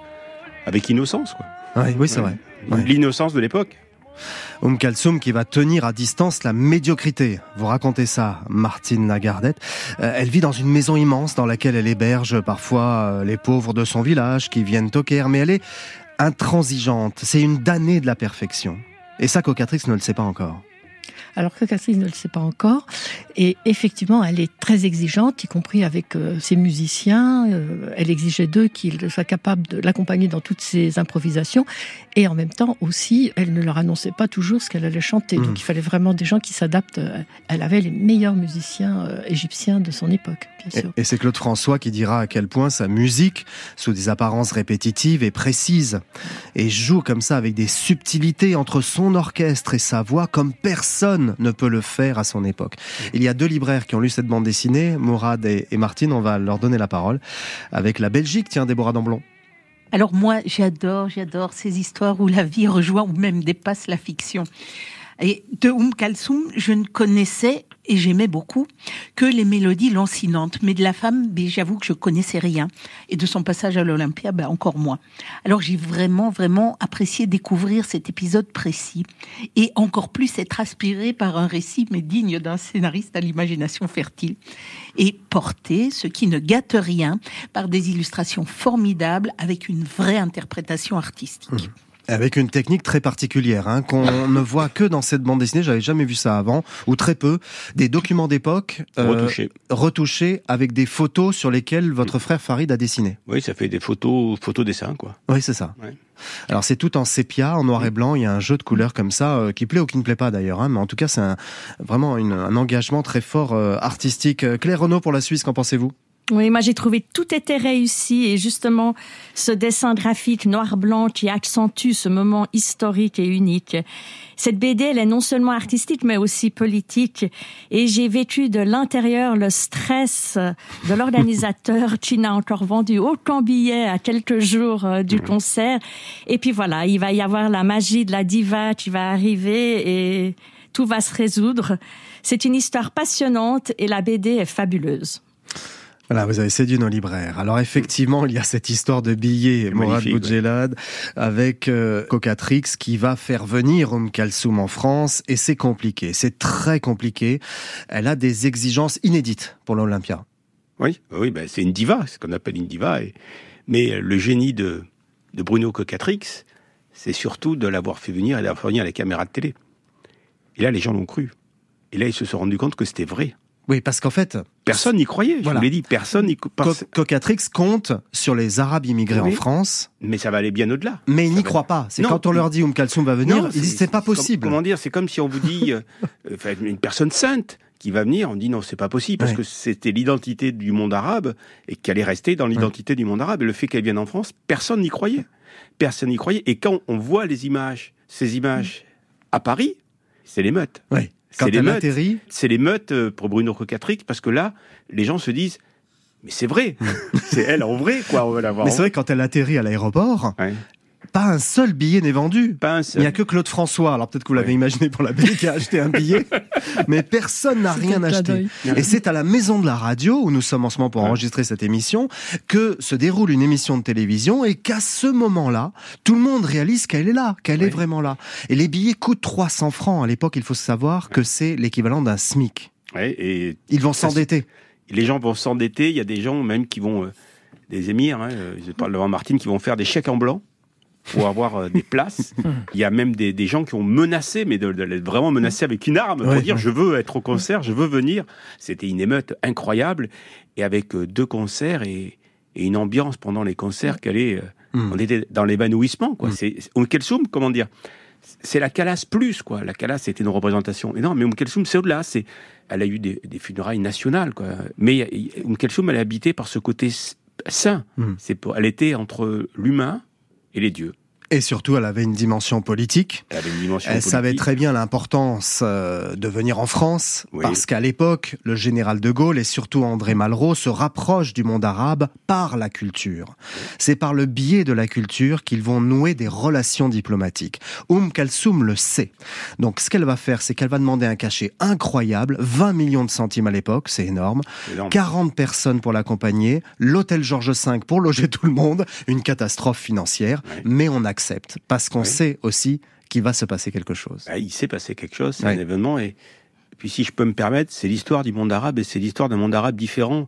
avec innocence. Quoi. oui, c'est vrai. L'innocence de l'époque. Oum Kalsoum qui va tenir à distance la médiocrité. Vous racontez ça, Martine Lagardette. Euh, elle vit dans une maison immense dans laquelle elle héberge parfois euh, les pauvres de son village qui viennent toquer, mais elle est intransigeante. C'est une damnée de la perfection. Et ça, Cocatrix ne le sait pas encore alors que Catherine ne le sait pas encore. Et effectivement, elle est très exigeante, y compris avec euh, ses musiciens. Euh, elle exigeait d'eux qu'ils soient capables de l'accompagner dans toutes ses improvisations. Et en même temps aussi, elle ne leur annonçait pas toujours ce qu'elle allait chanter. Donc mmh. il fallait vraiment des gens qui s'adaptent. Elle avait les meilleurs musiciens euh, égyptiens de son époque, bien sûr. Et, c'est Claude François qui dira à quel point sa musique, sous des apparences répétitives, est précise et joue comme ça avec des subtilités entre son orchestre et sa voix comme personne ne peut le faire à son époque. Il y a deux libraires qui ont lu cette bande dessinée, Mourad et, Martine, on va leur donner la parole, avec la Belgique, tiens, Déborah Damblon. Alors moi, j'adore, j'adore ces histoires où la vie rejoint ou même dépasse la fiction. Et de Oum Kalsoum, je ne connaissais et j'aimais beaucoup que les mélodies lancinantes. Mais de la femme, ben, j'avoue que je connaissais rien. Et de son passage à l'Olympia, ben, encore moins. Alors j'ai vraiment, vraiment apprécié découvrir cet épisode précis. Et encore plus être aspiré par un récit, mais digne d'un scénariste à l'imagination fertile. Et porté, ce qui ne gâte rien, par des illustrations formidables avec une vraie interprétation artistique. Mmh. Avec une technique très particulière, hein, qu'on ne voit que dans cette bande dessinée, j'avais jamais vu ça avant, ou très peu, des documents d'époque euh, retouchés. retouchés avec des photos sur lesquelles votre frère Farid a dessiné. Oui, ça fait des photos, photos dessins, quoi. Oui, c'est ça. Alors c'est tout en sépia, en noir et blanc. Il y a un jeu de couleurs comme ça euh, qui plaît ou qui ne plaît pas d'ailleurs. Hein, mais en tout cas, c'est vraiment un engagement très fort euh, artistique. Claire Renaud pour la Suisse, qu'en pensez-vous? Oui, moi j'ai trouvé tout était réussi et justement ce dessin graphique noir-blanc qui accentue ce moment historique et unique. Cette BD, elle est non seulement artistique mais aussi politique et j'ai vécu de l'intérieur le stress de l'organisateur qui n'a encore vendu aucun billet à quelques jours euh, du concert. Et puis voilà, il va y avoir la magie de la diva qui va arriver et tout va se résoudre. C'est une histoire passionnante et la BD est fabuleuse. Voilà, vous avez séduit nos libraires. Alors effectivement, il y a cette histoire de billets, Mourad Boudjelad, avec euh, Cocatrix qui va faire venir Oum Kalsoum en France, et c'est compliqué, c'est très compliqué. Elle a des exigences inédites pour l'Olympia. Oui, oui, ben c'est une diva, ce qu'on appelle une diva. Et... Mais le génie de, de Bruno Cocatrix, c'est surtout de l'avoir fait venir et d'avoir fait venir les caméras de télé. Et là, les gens l'ont cru. Et là, ils se sont rendus compte que c'était vrai. Oui, parce qu'en fait... Personne n'y croyait, je vous l'ai dit, personne n'y Cocatrix compte sur les Arabes immigrés en France. Mais ça va aller bien au-delà. Mais ils n'y croient pas. C'est quand on leur dit Oum Kalsoum va venir, ils disent c'est pas possible. comment dire, c'est comme si on vous dit euh, une personne sainte qui va venir, on dit non, c'est pas possible parce que c'était l'identité du monde arabe et qu'elle est restée dans l'identité du monde arabe. Et le fait qu'elle vienne en France, personne n'y croyait. Personne n'y croyait. Et quand on voit les images, ces images à Paris, c'est l'émeute. Oui. C'est les meutes. C'est les meutes euh, pour Bruno Cocatrix parce que là, les gens se disent mais c'est vrai, c'est elle en vrai quoi. On va la voir. Mais c'est vrai quand elle atterrit à l'aéroport, pas un seul billet n'est vendu. Il n'y a que Claude François. Alors peut-être que vous l'avez imaginé pour la BD qui a acheté un billet, mais personne n'a rien acheté. Et c'est à la maison de la radio où nous sommes en ce moment pour enregistrer cette émission que se déroule une émission de télévision et qu'à ce moment-là, tout le monde réalise qu'elle est là, qu'elle est vraiment là. Et les billets coûtent 300 francs. À l'époque, il faut savoir que c'est l'équivalent d'un SMIC. et ils vont s'endetter. Les gens vont s'endetter. Il y a des gens même qui vont, euh, des émirs, hein, euh, je parle de Martine, qui vont faire des chèques en blanc pour avoir euh, des places. Il y a même des, gens qui ont menacé, mais de, vraiment menacé avec une arme pour dire je veux être au concert, je veux venir. C'était une émeute incroyable et avec euh, deux concerts et, une ambiance pendant les concerts qu'elle est. Euh, hmm. On était dans l'évanouissement, quoi. C'est Kelsoum, comment dire C'est la Calas plus, quoi. La Calas, c'était une représentation énorme, mais Kelsoum, c'est au-delà. C'est, elle a eu des, funérailles nationales, quoi. Mais Kelsoum, elle est habitée par ce côté saint. Hmm. C'est pour, elle était entre l'humain et les dieux. Et surtout, elle avait une dimension politique. Elle, avait une dimension elle savait très bien l'importance euh, de venir en France, parce qu'à l'époque, le général de Gaulle et surtout André Malraux se rapprochent du monde arabe par la culture. C'est par le biais de la culture qu'ils vont nouer des relations diplomatiques. Oum Kalsoum le sait. Donc, ce qu'elle va faire, c'est qu'elle va demander un cachet incroyable, 20 millions de centimes à l'époque, c'est énorme, 40 personnes pour l'accompagner, l'hôtel Georges V pour loger tout le monde, une catastrophe financière, mais on a parce qu'on sait aussi qu'il va se passer quelque chose. Bah, il s'est passé quelque chose, c'est un événement. Et puis, si je peux me permettre, c'est l'histoire du monde arabe et c'est l'histoire d'un monde arabe différent.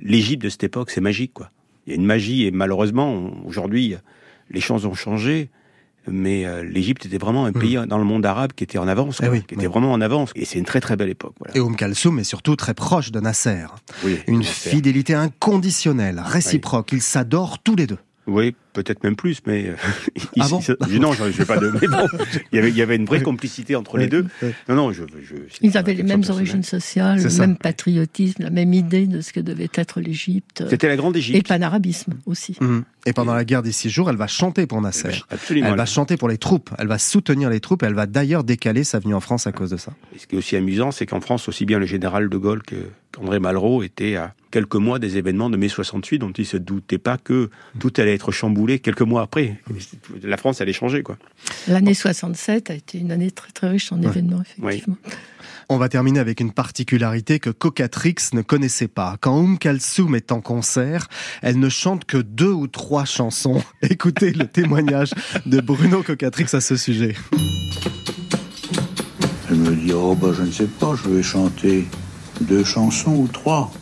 L'Égypte de cette époque, c'est magique, quoi. Il y a une magie et malheureusement, aujourd'hui, les choses ont changé. Mais euh, l'Égypte était vraiment un hmm. pays dans le monde arabe qui était en avance, eh qui était vraiment en avance. Et c'est une très très belle époque. Et Oum Kalsoum est surtout très proche de Nasser. une fidélité inconditionnelle, réciproque. Ils s'adorent tous les deux. Oui, peut-être même plus, mais euh, ah bon non, je ne vais pas de. Mais bon, il y avait, il y avait une vraie complicité entre les deux. Non, non, je. je Ils avaient les mêmes origines sociales, le même patriotisme, la même idée de ce que devait être l'Égypte. C'était la grande Égypte. Et le panarabisme aussi. Mhm. Et pendant la guerre des six jours, elle va chanter pour Nasser. Absolument. Elle va chanter pour les troupes. Elle va soutenir les troupes. Elle va d'ailleurs décaler sa venue en France à cause de ça. Et ce qui est aussi amusant, c'est qu'en France, aussi bien le général de Gaulle qu'André Malraux étaient à quelques mois des événements de mai 68 dont ils se doutaient pas que tout allait être chamboulé quelques mois après. La France allait changer, quoi. L'année 67 a été une année très très riche en événements, effectivement. On va terminer avec une particularité que Cocatrix ne connaissait pas. Quand Oum Kalsoum est en concert, elle ne chante que deux ou trois chansons. Écoutez le témoignage de Bruno Cocatrix à ce sujet. Elle me dit, oh bah je ne sais pas, je vais chanter deux chansons ou trois.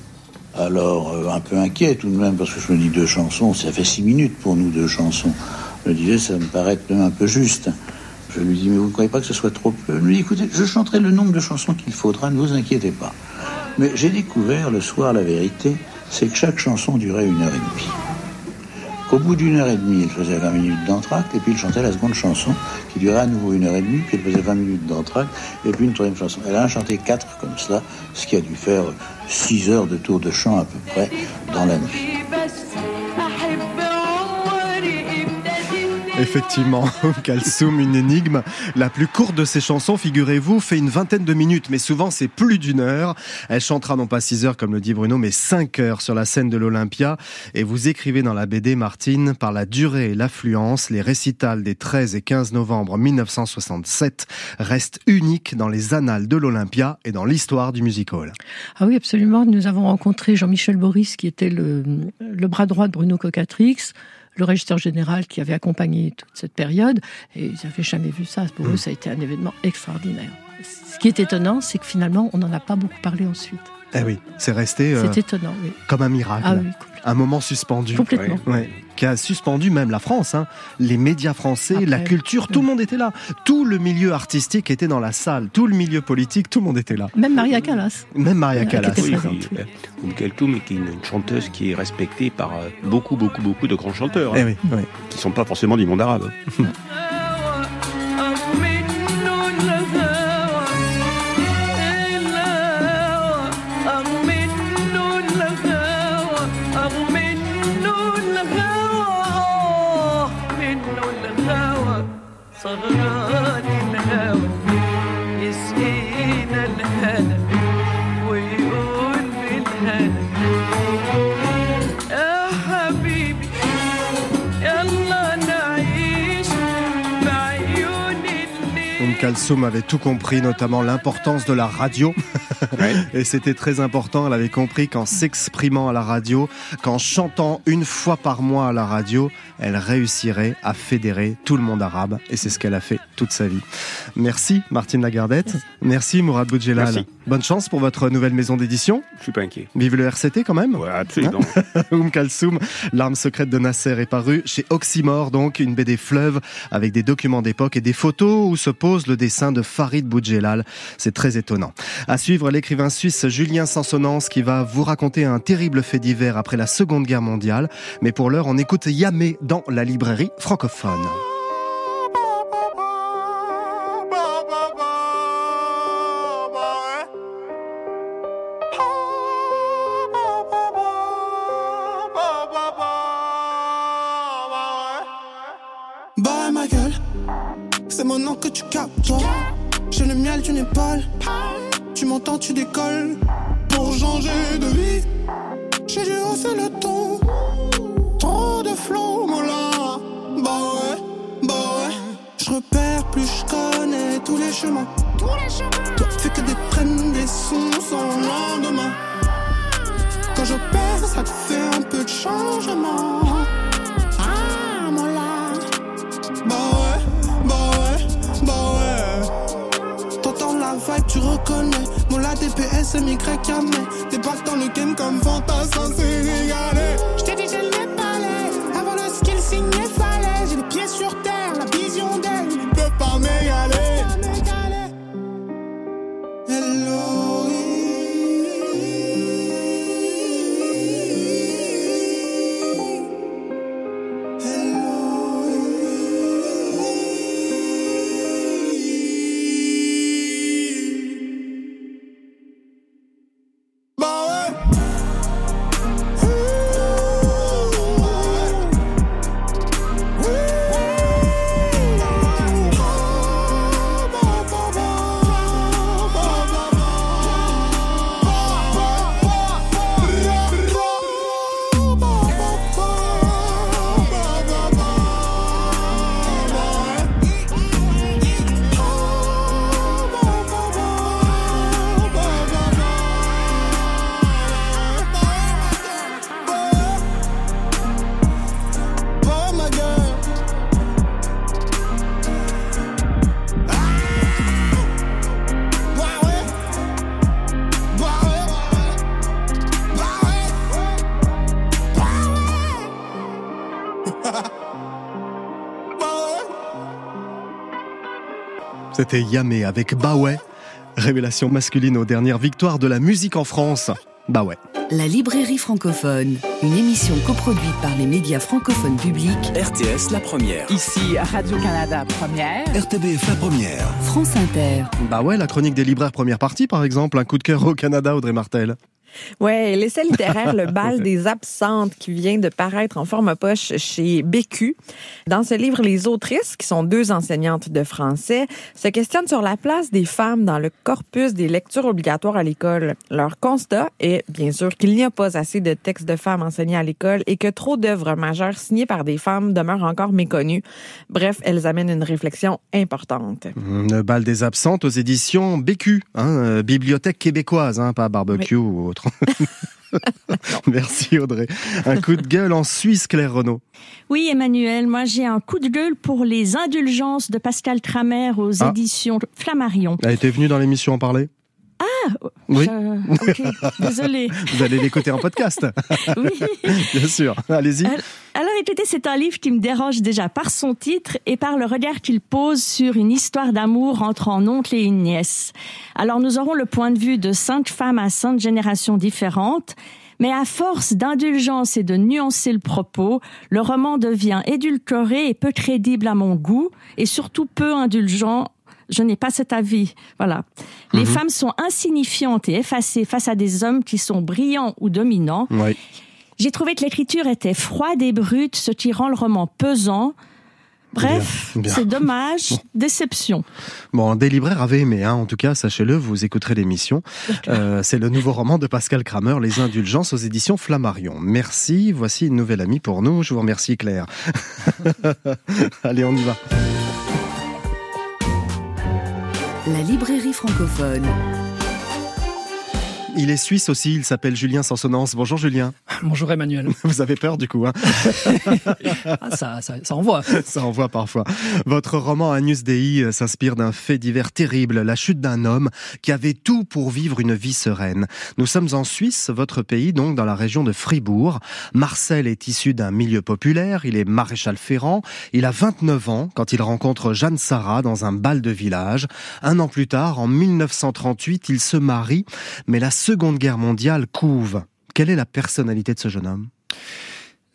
Alors, euh, un peu inquiet tout de même, parce que je me dis deux chansons, ça fait six minutes pour nous, deux chansons. me disait, ça me paraît un peu juste. Je lui dis, mais vous ne croyez pas que ce soit trop peu? Il me dit, écoutez, je chanterai le nombre de chansons qu'il faudra, ne vous inquiétez pas. Mais j'ai découvert le soir la vérité, c'est que chaque chanson durait une heure et demie. Qu'au bout d'une heure et demie, il faisait 20 minutes d'entracte, et puis il chantait la seconde chanson, qui durait à nouveau une heure et demie, puis il faisait 20 minutes d'entracte, et puis une troisième chanson. Elle a chanté quatre comme cela, ce qui a dû faire six heures de tour de chant à peu près dans la nuit. Effectivement, Kalsoum, une énigme. La plus courte de ses chansons, figurez-vous, fait une vingtaine de minutes, mais souvent c'est plus d'une heure. Elle chantera non pas 6 heures comme le dit Bruno, mais 5 heures sur la scène de l'Olympia. Et vous écrivez dans la BD, Martine, par la durée et l'affluence, les récitals des 13 et 15 novembre 1967 restent uniques dans les annales de l'Olympia et dans l'histoire du music hall. Ah oui, absolument. Nous avons rencontré Jean-Michel Boris, qui était le bras droit de Bruno Cocatrix le régisseur général qui avait accompagné toute cette période, et ils n'avaient jamais vu ça. Pour eux, ça a été un événement extraordinaire. Ce qui est étonnant, c'est que finalement, on n'en a pas beaucoup parlé ensuite. Eh oui, c'est resté euh, étonnant, oui. comme un miracle. Ah oui, un moment suspendu. Complètement. qui a suspendu même la France. Hein. Les médias français, la culture, tout le monde était là. Tout le milieu artistique était dans la salle. Tout le milieu politique, tout le monde était là. Même Maria Callas. Même Maria Callas. Oui, oui. qui est une chanteuse qui est respectée par euh, beaucoup, beaucoup, beaucoup de grands chanteurs. Hein, eh qui ne sont pas forcément du monde arabe. Kalsoum avait tout compris, notamment l'importance de la radio. Et c'était très important. Elle avait compris qu'en s'exprimant à la radio, qu'en chantant une fois par mois à la radio, elle réussirait à fédérer tout le monde arabe. Et c'est ce qu'elle a fait toute sa vie. Merci Martine Lagardette. Merci Mourad Boudjelal. Bonne chance pour votre nouvelle maison d'édition. Je suis pas inquiet. Vive le RCT quand même. Ouais, absolument. Oum Kalsoum, l'arme secrète de Nasser est parue chez Oxymore, donc une BD fleuve avec des documents d'époque et des photos où se pose le dessin de Farid Boudjelal. C'est très étonnant. À suivre l'écrivain suisse Julien Sansonance qui va vous raconter un terrible fait divers après la Seconde Guerre mondiale. Mais pour l'heure, on écoute Yamé dans la librairie francophone. Maintenant que tu captes J'ai le miel d'une épaule, tu m'entends, tu décolles. Pour changer de vie, j'ai dû hausser le ton là. Bah ouais, bah ouais. Je repère plus je connais tous les chemins. Tous les chemins. Toi, fais que des traînes, des sons sans lendemain. Quand je perds, ça te fait un peu de changement. Tu reconnais. Mon la DPS, MY, Débarque dans le game comme fantasme sénégalais. J't'ai dit, j'ai j'ai les pieds sur C'était Yamé avec Bah ouais. Révélation masculine aux dernières victoires de la musique en France. Bah ouais. La librairie francophone, une émission coproduite par les médias francophones publics. RTS La Première. Ici Radio-Canada Première. RTBF La Première. France Inter. Bah ouais, la chronique des libraires première partie par exemple. Un coup de cœur au Canada, Audrey Martel. Ouais, l'essai littéraire Le bal des absentes qui vient de paraître en forme poche chez BQ. Dans ce livre, les autrices, qui sont deux enseignantes de français, se questionnent sur la place des femmes dans le corpus des lectures obligatoires à l'école. Leur constat est, bien sûr, qu'il n'y a pas assez de textes de femmes enseignés à l'école et que trop d'œuvres majeures signées par des femmes demeurent encore méconnues. Bref, elles amènent une réflexion importante. Le bal des absentes aux éditions BQ, hein, euh, Bibliothèque québécoise, hein, pas barbecue oui. ou autre. Merci Audrey. Un coup de gueule en Suisse, Claire Renaud. Oui, Emmanuel, moi j'ai un coup de gueule pour les indulgences de Pascal Tramer aux ah. éditions Flammarion. Elle était venue dans l'émission en parler? Ah Oui. Je... Ok, désolé. Vous allez l'écouter en podcast. oui. Bien sûr. Allez-y. Alors, écoutez, c'est un livre qui me dérange déjà par son titre et par le regard qu'il pose sur une histoire d'amour entre un oncle et une nièce. Alors, nous aurons le point de vue de cinq femmes à cinq générations différentes. Mais à force d'indulgence et de nuancer le propos, le roman devient édulcoré et peu crédible à mon goût, et surtout peu indulgent je n'ai pas cet avis. Voilà. Les femmes sont insignifiantes et effacées face à des hommes qui sont brillants ou dominants. Oui. J'ai trouvé que l'écriture était froide et brute, ce qui rend le roman pesant. Bref, c'est dommage, déception. Bon, des libraires avaient aimé, hein. en tout cas, sachez-le, vous écouterez l'émission. Euh, c'est le nouveau roman de Pascal Kramer, Les Indulgences aux éditions Flammarion. Merci, voici une nouvelle amie pour nous. Je vous remercie Claire. Allez, on y va. La librairie francophone. Il est suisse aussi, il s'appelle Julien Sansonance. Bonjour Julien. Bonjour Emmanuel. Vous avez peur du coup hein ah, ça, ça, ça, envoie. Ça envoie parfois. Votre roman Agnus Dei s'inspire d'un fait divers terrible, la chute d'un homme qui avait tout pour vivre une vie sereine. Nous sommes en Suisse, votre pays, donc dans la région de Fribourg. Marcel est issu d'un milieu populaire, il est maréchal ferrant, il a 29 ans quand il rencontre Jeanne Sarah dans un bal de village. Un an plus tard, en 1938, il se marie, mais la Seconde Guerre mondiale couve. Quelle est la personnalité de ce jeune homme?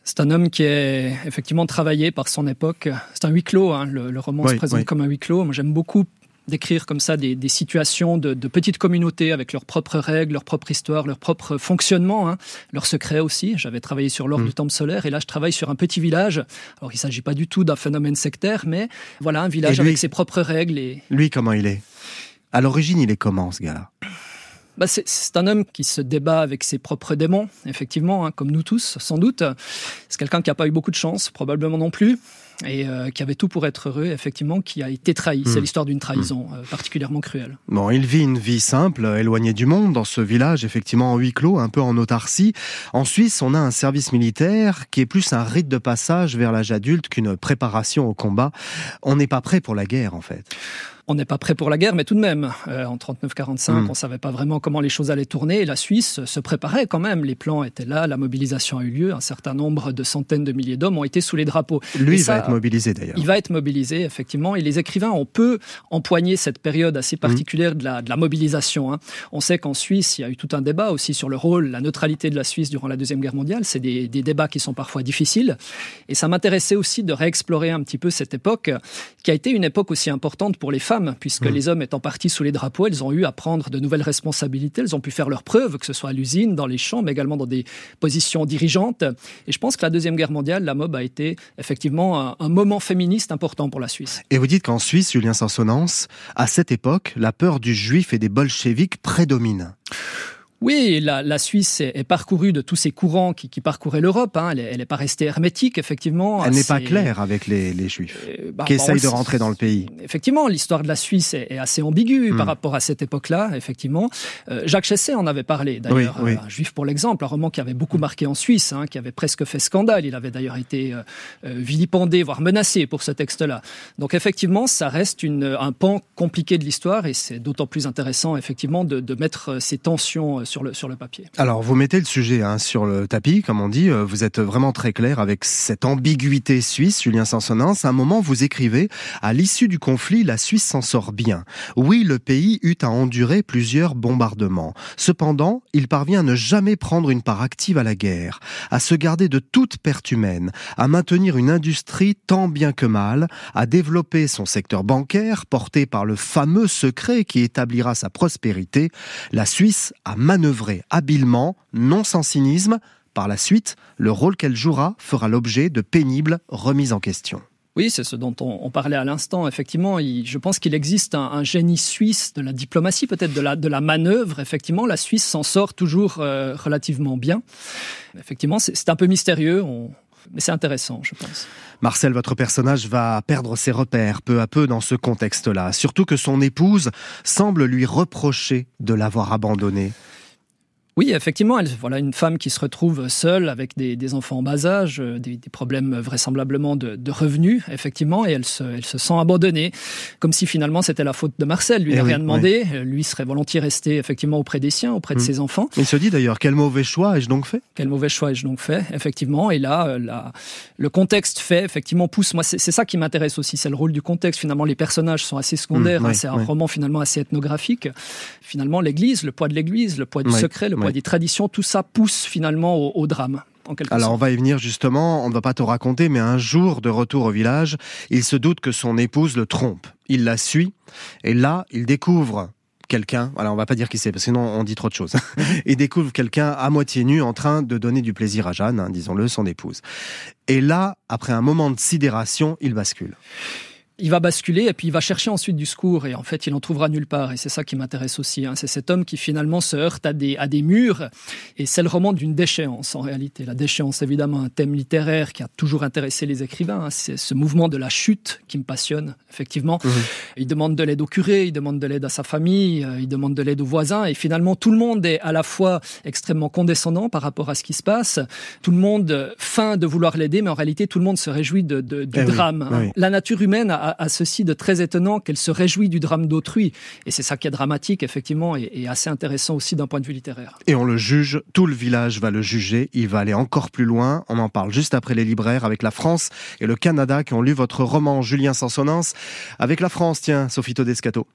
C'est un homme qui est effectivement travaillé par son époque. C'est un huis clos, hein. le, roman se présente comme un huis clos. Moi, j'aime beaucoup décrire comme ça des, situations de, petites communautés avec leurs propres règles, leur propre histoire, leur propre fonctionnement, hein, leurs secrets aussi. J'avais travaillé sur l'ordre mm. du temple solaire et là je travaille sur un petit village. Alors il ne s'agit pas du tout d'un phénomène sectaire, mais voilà un village avec ses propres règles. Et... Lui, comment il est? À l'origine, il est comment ce gars-là? Bah c'est un homme qui se débat avec ses propres démons, effectivement, hein, comme nous tous, sans doute. C'est quelqu'un qui n'a pas eu beaucoup de chance, probablement non plus, et euh, qui avait tout pour être heureux, effectivement, qui a été trahi. C'est hmm. l'histoire d'une trahison hmm. euh, particulièrement cruelle. Bon, il vit une vie simple, éloigné du monde, dans ce village, effectivement, en huis clos, un peu en autarcie. En Suisse, on a un service militaire qui est plus un rite de passage vers l'âge adulte qu'une préparation au combat. On n'est pas prêt pour la guerre, en fait on n'est pas prêt pour la guerre, mais tout de même, euh, en 39-45, on on savait pas vraiment comment les choses allaient tourner. Et la Suisse se préparait quand même. Les plans étaient là, la mobilisation a eu lieu. Un certain nombre de centaines de milliers d'hommes ont été sous les drapeaux. Lui, va être mobilisé d'ailleurs. Il va être mobilisé, effectivement. Et les écrivains ont peu empoigné cette période assez particulière de, la, de la mobilisation. Hein. On sait qu'en Suisse, il y a eu tout un débat aussi sur le rôle, la neutralité de la Suisse durant la Deuxième Guerre mondiale. C'est des, des débats qui sont parfois difficiles. Et ça m'intéressait aussi de réexplorer un petit peu cette époque, qui a été une époque aussi importante pour les femmes, puisque mmh. les hommes étant partis sous les drapeaux, elles ont eu à prendre de nouvelles responsabilités. Elles ont pu faire leurs preuves, que ce soit à l'usine, dans les champs, mais également dans des positions dirigeantes. Et je pense que la Deuxième Guerre mondiale, la MOB a été effectivement un, moment féministe important pour la Suisse. Et vous dites qu'en Suisse, Julien Sansonance, à cette époque, la peur du juif et des bolcheviks prédomine. Oui, la, Suisse est, parcourue de tous ces courants qui, parcouraient l'Europe. Hein. Elle n'est pas restée hermétique, effectivement. Elle n'est pas claire avec les, Juifs euh, bah, qui essayent de rentrer dans le pays. Effectivement, l'histoire de la Suisse est, assez ambiguë hmm. par rapport à cette époque-là, effectivement. Euh, Jacques Chesset en avait parlé, d'ailleurs, euh, un Juif pour l'exemple, un roman qui avait beaucoup marqué en Suisse, hein, qui avait presque fait scandale. Il avait d'ailleurs été vilipendé, voire menacé pour ce texte-là. Donc effectivement, ça reste une, un pan compliqué de l'histoire et c'est d'autant plus intéressant, effectivement, de, de mettre ces tensions sur, le, papier. Alors, vous mettez le sujet hein, sur le tapis, comme on dit. Vous êtes vraiment très clair avec cette ambiguïté suisse, Julien Sansonens. À un moment, vous écrivez à l'issue du conflit, la Suisse s'en sort bien. Oui, le pays eut à endurer plusieurs bombardements. Cependant, il parvient à ne jamais prendre une part active à la guerre, à se garder de toute perte humaine, à maintenir une industrie tant bien que mal, à développer son secteur bancaire porté par le fameux secret qui établira sa prospérité. La Suisse a manœuvré habilement, non sans cynisme. Par la suite, le rôle qu'elle jouera fera l'objet de pénibles remises en question. Oui, c'est ce dont on, parlait à l'instant. Effectivement, je pense qu'il existe un, génie suisse de la diplomatie, peut-être de la, de la manœuvre. Effectivement, la Suisse s'en sort toujours euh, relativement bien. Effectivement, c'est un peu mystérieux. mais c'est intéressant, je pense. Marcel, votre personnage va perdre ses repères peu à peu dans ce contexte-là, surtout que son épouse semble lui reprocher de l'avoir abandonné. Oui, effectivement, elle, voilà une femme qui se retrouve seule avec des, enfants en bas âge, euh, des, problèmes vraisemblablement de, revenus, effectivement, et elle se, elle se, sent abandonnée, comme si finalement c'était la faute de Marcel. Lui n'a eh rien demandé, euh, lui serait volontiers resté effectivement auprès des siens, auprès de mm. ses enfants. Il se dit d'ailleurs quel mauvais choix ai-je donc fait? Quel mauvais choix ai-je donc fait, effectivement. Et là, euh, la, le contexte fait effectivement pousse. Moi, c'est ça qui m'intéresse aussi, c'est le rôle du contexte. Finalement, les personnages sont assez secondaires. Mm, hein, c'est un roman finalement assez ethnographique. Finalement, l'Église, le poids de l'Église, le poids du secret, le des traditions, tout ça pousse finalement au, drame. Alors on va y venir justement, on ne va pas te raconter, mais un jour de retour au village, il se doute que son épouse le trompe. Il la suit, et là, il découvre quelqu'un, alors on va pas dire qui c'est, parce que sinon on dit trop de choses. il découvre quelqu'un à moitié nu en train de donner du plaisir à Jeanne, hein, disons-le, son épouse. Et là, après un moment de sidération, il bascule il va basculer et puis il va chercher ensuite du secours et en fait il en trouvera nulle part et c'est ça qui m'intéresse aussi. Hein. C'est cet homme qui finalement se heurte à des, à des murs et c'est le roman d'une déchéance en réalité. La déchéance évidemment un thème littéraire qui a toujours intéressé les écrivains. Hein. C'est ce mouvement de la chute qui me passionne effectivement. Mmh. Il demande de l'aide au curé, il demande de l'aide à sa famille, euh, il demande de l'aide aux voisins et finalement tout le monde est à la fois extrêmement condescendant par rapport à ce qui se passe. Tout le monde feint de vouloir l'aider mais en réalité tout le monde se réjouit de, du eh drame. Hein. La nature humaine a à, ceci de très étonnant qu'elle se réjouit du drame d'autrui. Et c'est ça qui est dramatique, effectivement, et, assez intéressant aussi d'un point de vue littéraire. Et on le juge, tout le village va le juger, il va aller encore plus loin. On en parle juste après les libraires avec la France et le Canada qui ont lu votre roman Julien Sansonance. Avec la France, tiens, Sophie Todescato.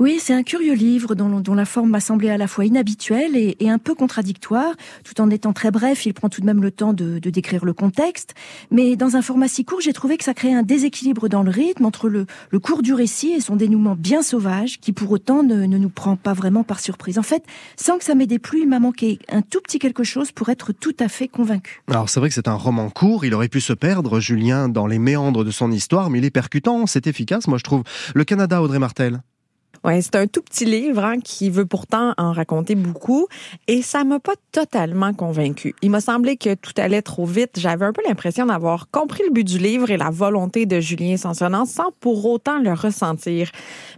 Oui, c'est un curieux livre dont, la forme m'a semblé à la fois inhabituelle et, un peu contradictoire. Tout en étant très bref, il prend tout de même le temps de, décrire le contexte. Mais dans un format si court, j'ai trouvé que ça créait un déséquilibre dans le rythme entre le, cours du récit et son dénouement bien sauvage, qui pour autant ne, ne, nous prend pas vraiment par surprise. En fait, sans que ça m'ait déplu, il m'a manqué un tout petit quelque chose pour être tout à fait convaincu. Alors c'est vrai que c'est un roman court, il aurait pu se perdre, Julien, dans les méandres de son histoire, mais il est percutant, c'est efficace, moi je trouve. Le Canada, Audrey Martel? Ouais, c'est un tout petit livre hein, qui veut pourtant en raconter beaucoup et ça m'a pas totalement convaincu. Il m'a semblé que tout allait trop vite. J'avais un peu l'impression d'avoir compris le but du livre et la volonté de Julien Sansonnant sans pour autant le ressentir.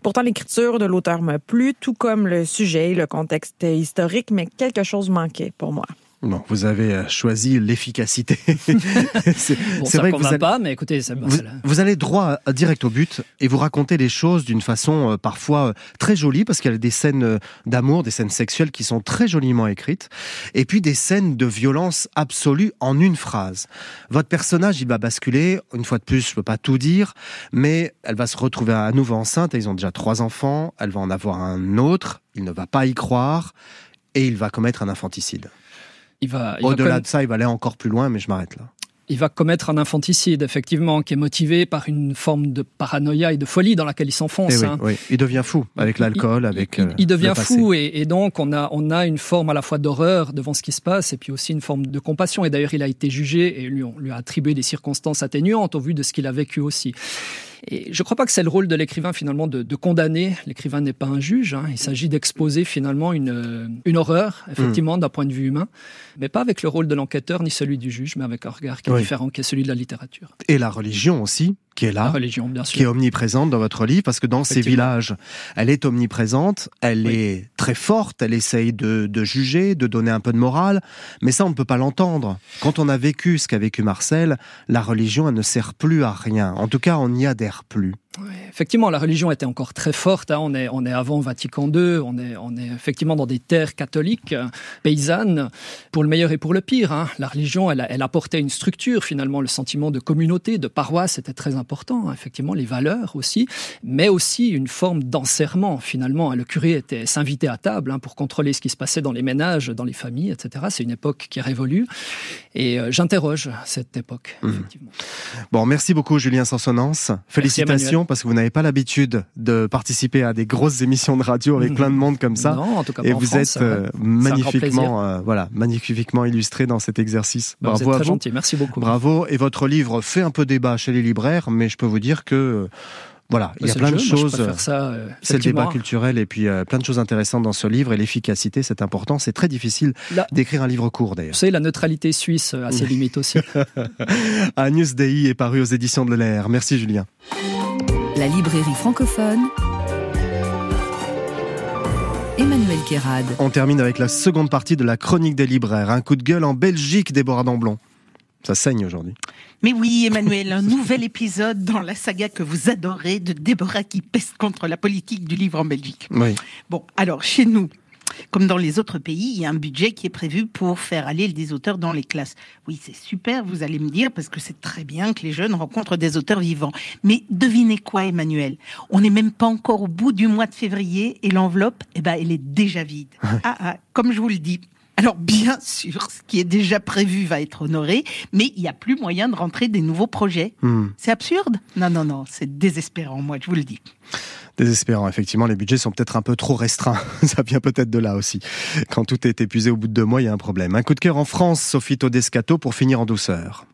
Pourtant, l'écriture de l'auteur m'a plu, tout comme le sujet, le contexte historique, mais quelque chose manquait pour moi. Non, vous avez euh, choisi l'efficacité. c'est vrai que vous allez, pas, mais écoutez, vous, allez droit direct au but et vous racontez les choses d'une façon euh, parfois euh, très jolie parce qu'il y a des scènes d'amour, des scènes sexuelles qui sont très joliment écrites et puis des scènes de violence absolue en une phrase. Votre personnage, il va basculer. Une fois de plus, je peux pas tout dire, mais elle va se retrouver à nouveau enceinte. Ils ont déjà trois enfants. Elle va en avoir un autre. Il ne va pas y croire et il va commettre un infanticide. Au-delà de ça, il va aller encore plus loin, mais je m'arrête là. Il va commettre un infanticide, effectivement, qui est motivé par une forme de paranoïa et de folie dans laquelle il s'enfonce. Eh hein. oui, Il devient fou avec l'alcool, avec. Il, il, devient fou et, et, donc on a on a une forme à la fois d'horreur devant ce qui se passe et puis aussi une forme de compassion. Et d'ailleurs, il a été jugé et lui on lui a attribué des circonstances atténuantes au vu de ce qu'il a vécu aussi. Et je ne crois pas que c'est le rôle de l'écrivain finalement de, de condamner. L'écrivain n'est pas un juge. Hein. Il s'agit d'exposer finalement une, une horreur, effectivement, d'un point de vue humain, mais pas avec le rôle de l'enquêteur ni celui du juge, mais avec un regard qui est différent, qui est celui de la littérature. Et la religion aussi, qui est là, religion, bien sûr. qui est omniprésente dans votre livre, parce que dans ces villages, elle est omniprésente, elle est très forte, elle essaye de, de, juger, de donner un peu de morale, mais ça, on ne peut pas l'entendre. Quand on a vécu ce qu'a vécu Marcel, la religion, elle ne sert plus à rien. En tout cas, on n'y adhère plus. Effectivement, la religion était encore très forte. Hein. On, est, on est avant Vatican II, on est, on est effectivement dans des terres catholiques, euh, paysannes, pour le meilleur et pour le pire. Hein. La religion, elle, elle, apportait une structure, finalement, le sentiment de communauté, de paroisse était très important, hein. effectivement, les valeurs aussi, mais aussi une forme d'enserrement, finalement. Le curé était s'invitait à table pour contrôler ce qui se passait dans les ménages, dans les familles, etc. C'est une époque qui révolue. Et euh, j'interroge cette époque, mmh. effectivement. Bon, merci beaucoup, Julien Sansonance. Félicitations parce que vous n'avez pas l'habitude de participer à des grosses émissions de radio avec plein de monde comme ça. Non, en tout cas et en vous France, êtes euh, ouais. magnifiquement, euh, voilà, magnifiquement illustré dans cet exercice. Bah, Bravo vous êtes à très vous. gentil, merci beaucoup. Bravo. Et votre livre fait un peu débat chez les libraires, mais je peux vous dire que euh, voilà, il y a plein le de choses. euh, c'est le débat culturel et puis euh, plein de choses intéressantes dans ce livre et l'efficacité, c'est important. C'est très difficile d'écrire un livre court Vous d'ailleurs. savez, la neutralité suisse a ses limites aussi. Agnus Dei est paru aux éditions de l'air. Merci Julien. La librairie francophone. Emmanuel Kérad. On termine avec la seconde partie de la chronique des libraires. Un coup de gueule en Belgique, Déborah Damblon. Ça saigne aujourd'hui. Mais oui, Emmanuel, un nouvel épisode dans la saga que vous adorez de Déborah qui peste contre la politique du livre en Belgique. Oui. Bon, alors chez nous, comme dans les autres pays, il y a un budget qui est prévu pour faire aller des auteurs dans les classes. Oui, c'est super, vous allez me dire, parce que c'est très bien que les jeunes rencontrent des auteurs vivants. Mais devinez quoi, Emmanuel? On n'est même pas encore au bout du mois de février et l'enveloppe, eh ben, elle est déjà vide. Ah, ah, comme je vous le dis. Alors bien sûr, ce qui est déjà prévu va être honoré, mais il n'y a plus moyen de rentrer des nouveaux projets. Hmm. C'est absurde Non, non, non, c'est désespérant, moi, je vous le dis. Désespérant, effectivement, les budgets sont peut-être un peu trop restreints. Ça vient peut-être de là aussi. Quand tout est épuisé au bout de deux mois, il y a un problème. Un coup de cœur en France, Sophie Todescato, pour finir en douceur.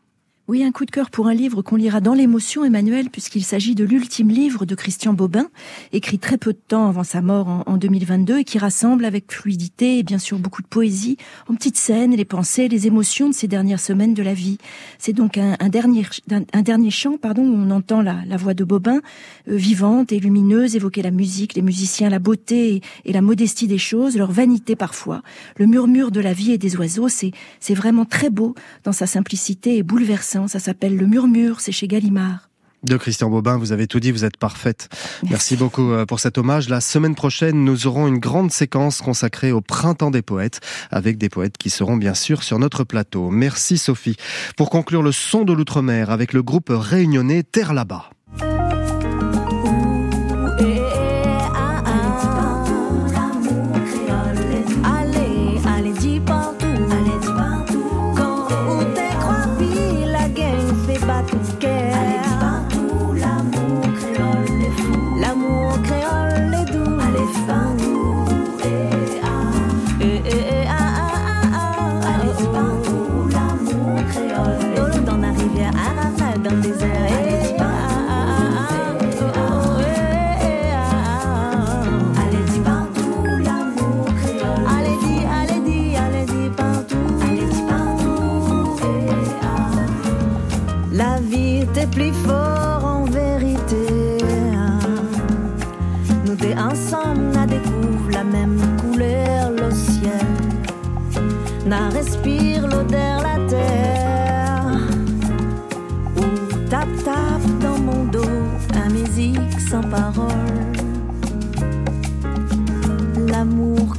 Oui, un coup de cœur pour un livre qu'on lira dans l'émotion, Emmanuel, puisqu'il s'agit de l'ultime livre de Christian Bobin, écrit très peu de temps avant sa mort en, en 2022, et qui rassemble avec fluidité et bien sûr beaucoup de poésie, en petites scènes, les pensées, les émotions de ces dernières semaines de la vie. C'est donc un, dernier, un, dernier chant, pardon, où on entend la, voix de Bobin, euh, vivante et lumineuse, évoquer la musique, les musiciens, la beauté et, et la modestie des choses, leur vanité parfois, le murmure de la vie et des oiseaux, c'est vraiment très beau dans sa simplicité et bouleversant. Ça s'appelle Le Murmure, c'est chez Gallimard. De Christian Bobin, vous avez tout dit, vous êtes parfaite. Merci, beaucoup euh, pour cet hommage. La semaine prochaine, nous aurons une grande séquence consacrée au printemps des poètes, avec des poètes qui seront bien sûr sur notre plateau. Merci Sophie. Pour conclure le son de l'outre-mer avec le groupe réunionnais Terre là-bas. Respire l'odeur, la terre. Ou tap tap dans mon dos, un musique sans parole l'amour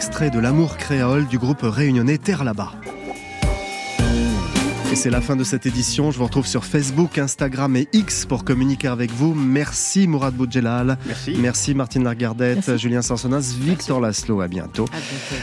extrait de l'amour créole du groupe réunionnais Terre là-bas. C'est la fin de cette édition. Je vous retrouve sur Facebook, Instagram et X pour communiquer avec vous. Merci Mourad Boudjelal. Merci. Merci Martine Largardette, Julien Sansonas, Victor Laszlo. À bientôt.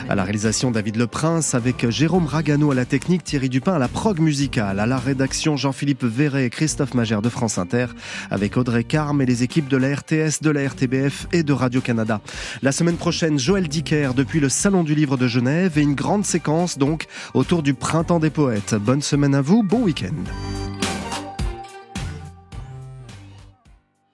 À la réalisation David Leprince avec Jérôme Ragano à la technique, Thierry Dupin à la prog musicale, à la rédaction Jean-Philippe Verret et Christophe Magère de France Inter avec Audrey Carme et les équipes de la RTS, de la RTBF et de Radio-Canada. La semaine prochaine, Joël Dicker depuis le Salon du Livre de Genève et une grande séquence donc autour du Printemps des Poètes. Bonne semaine à vous, bon week-end.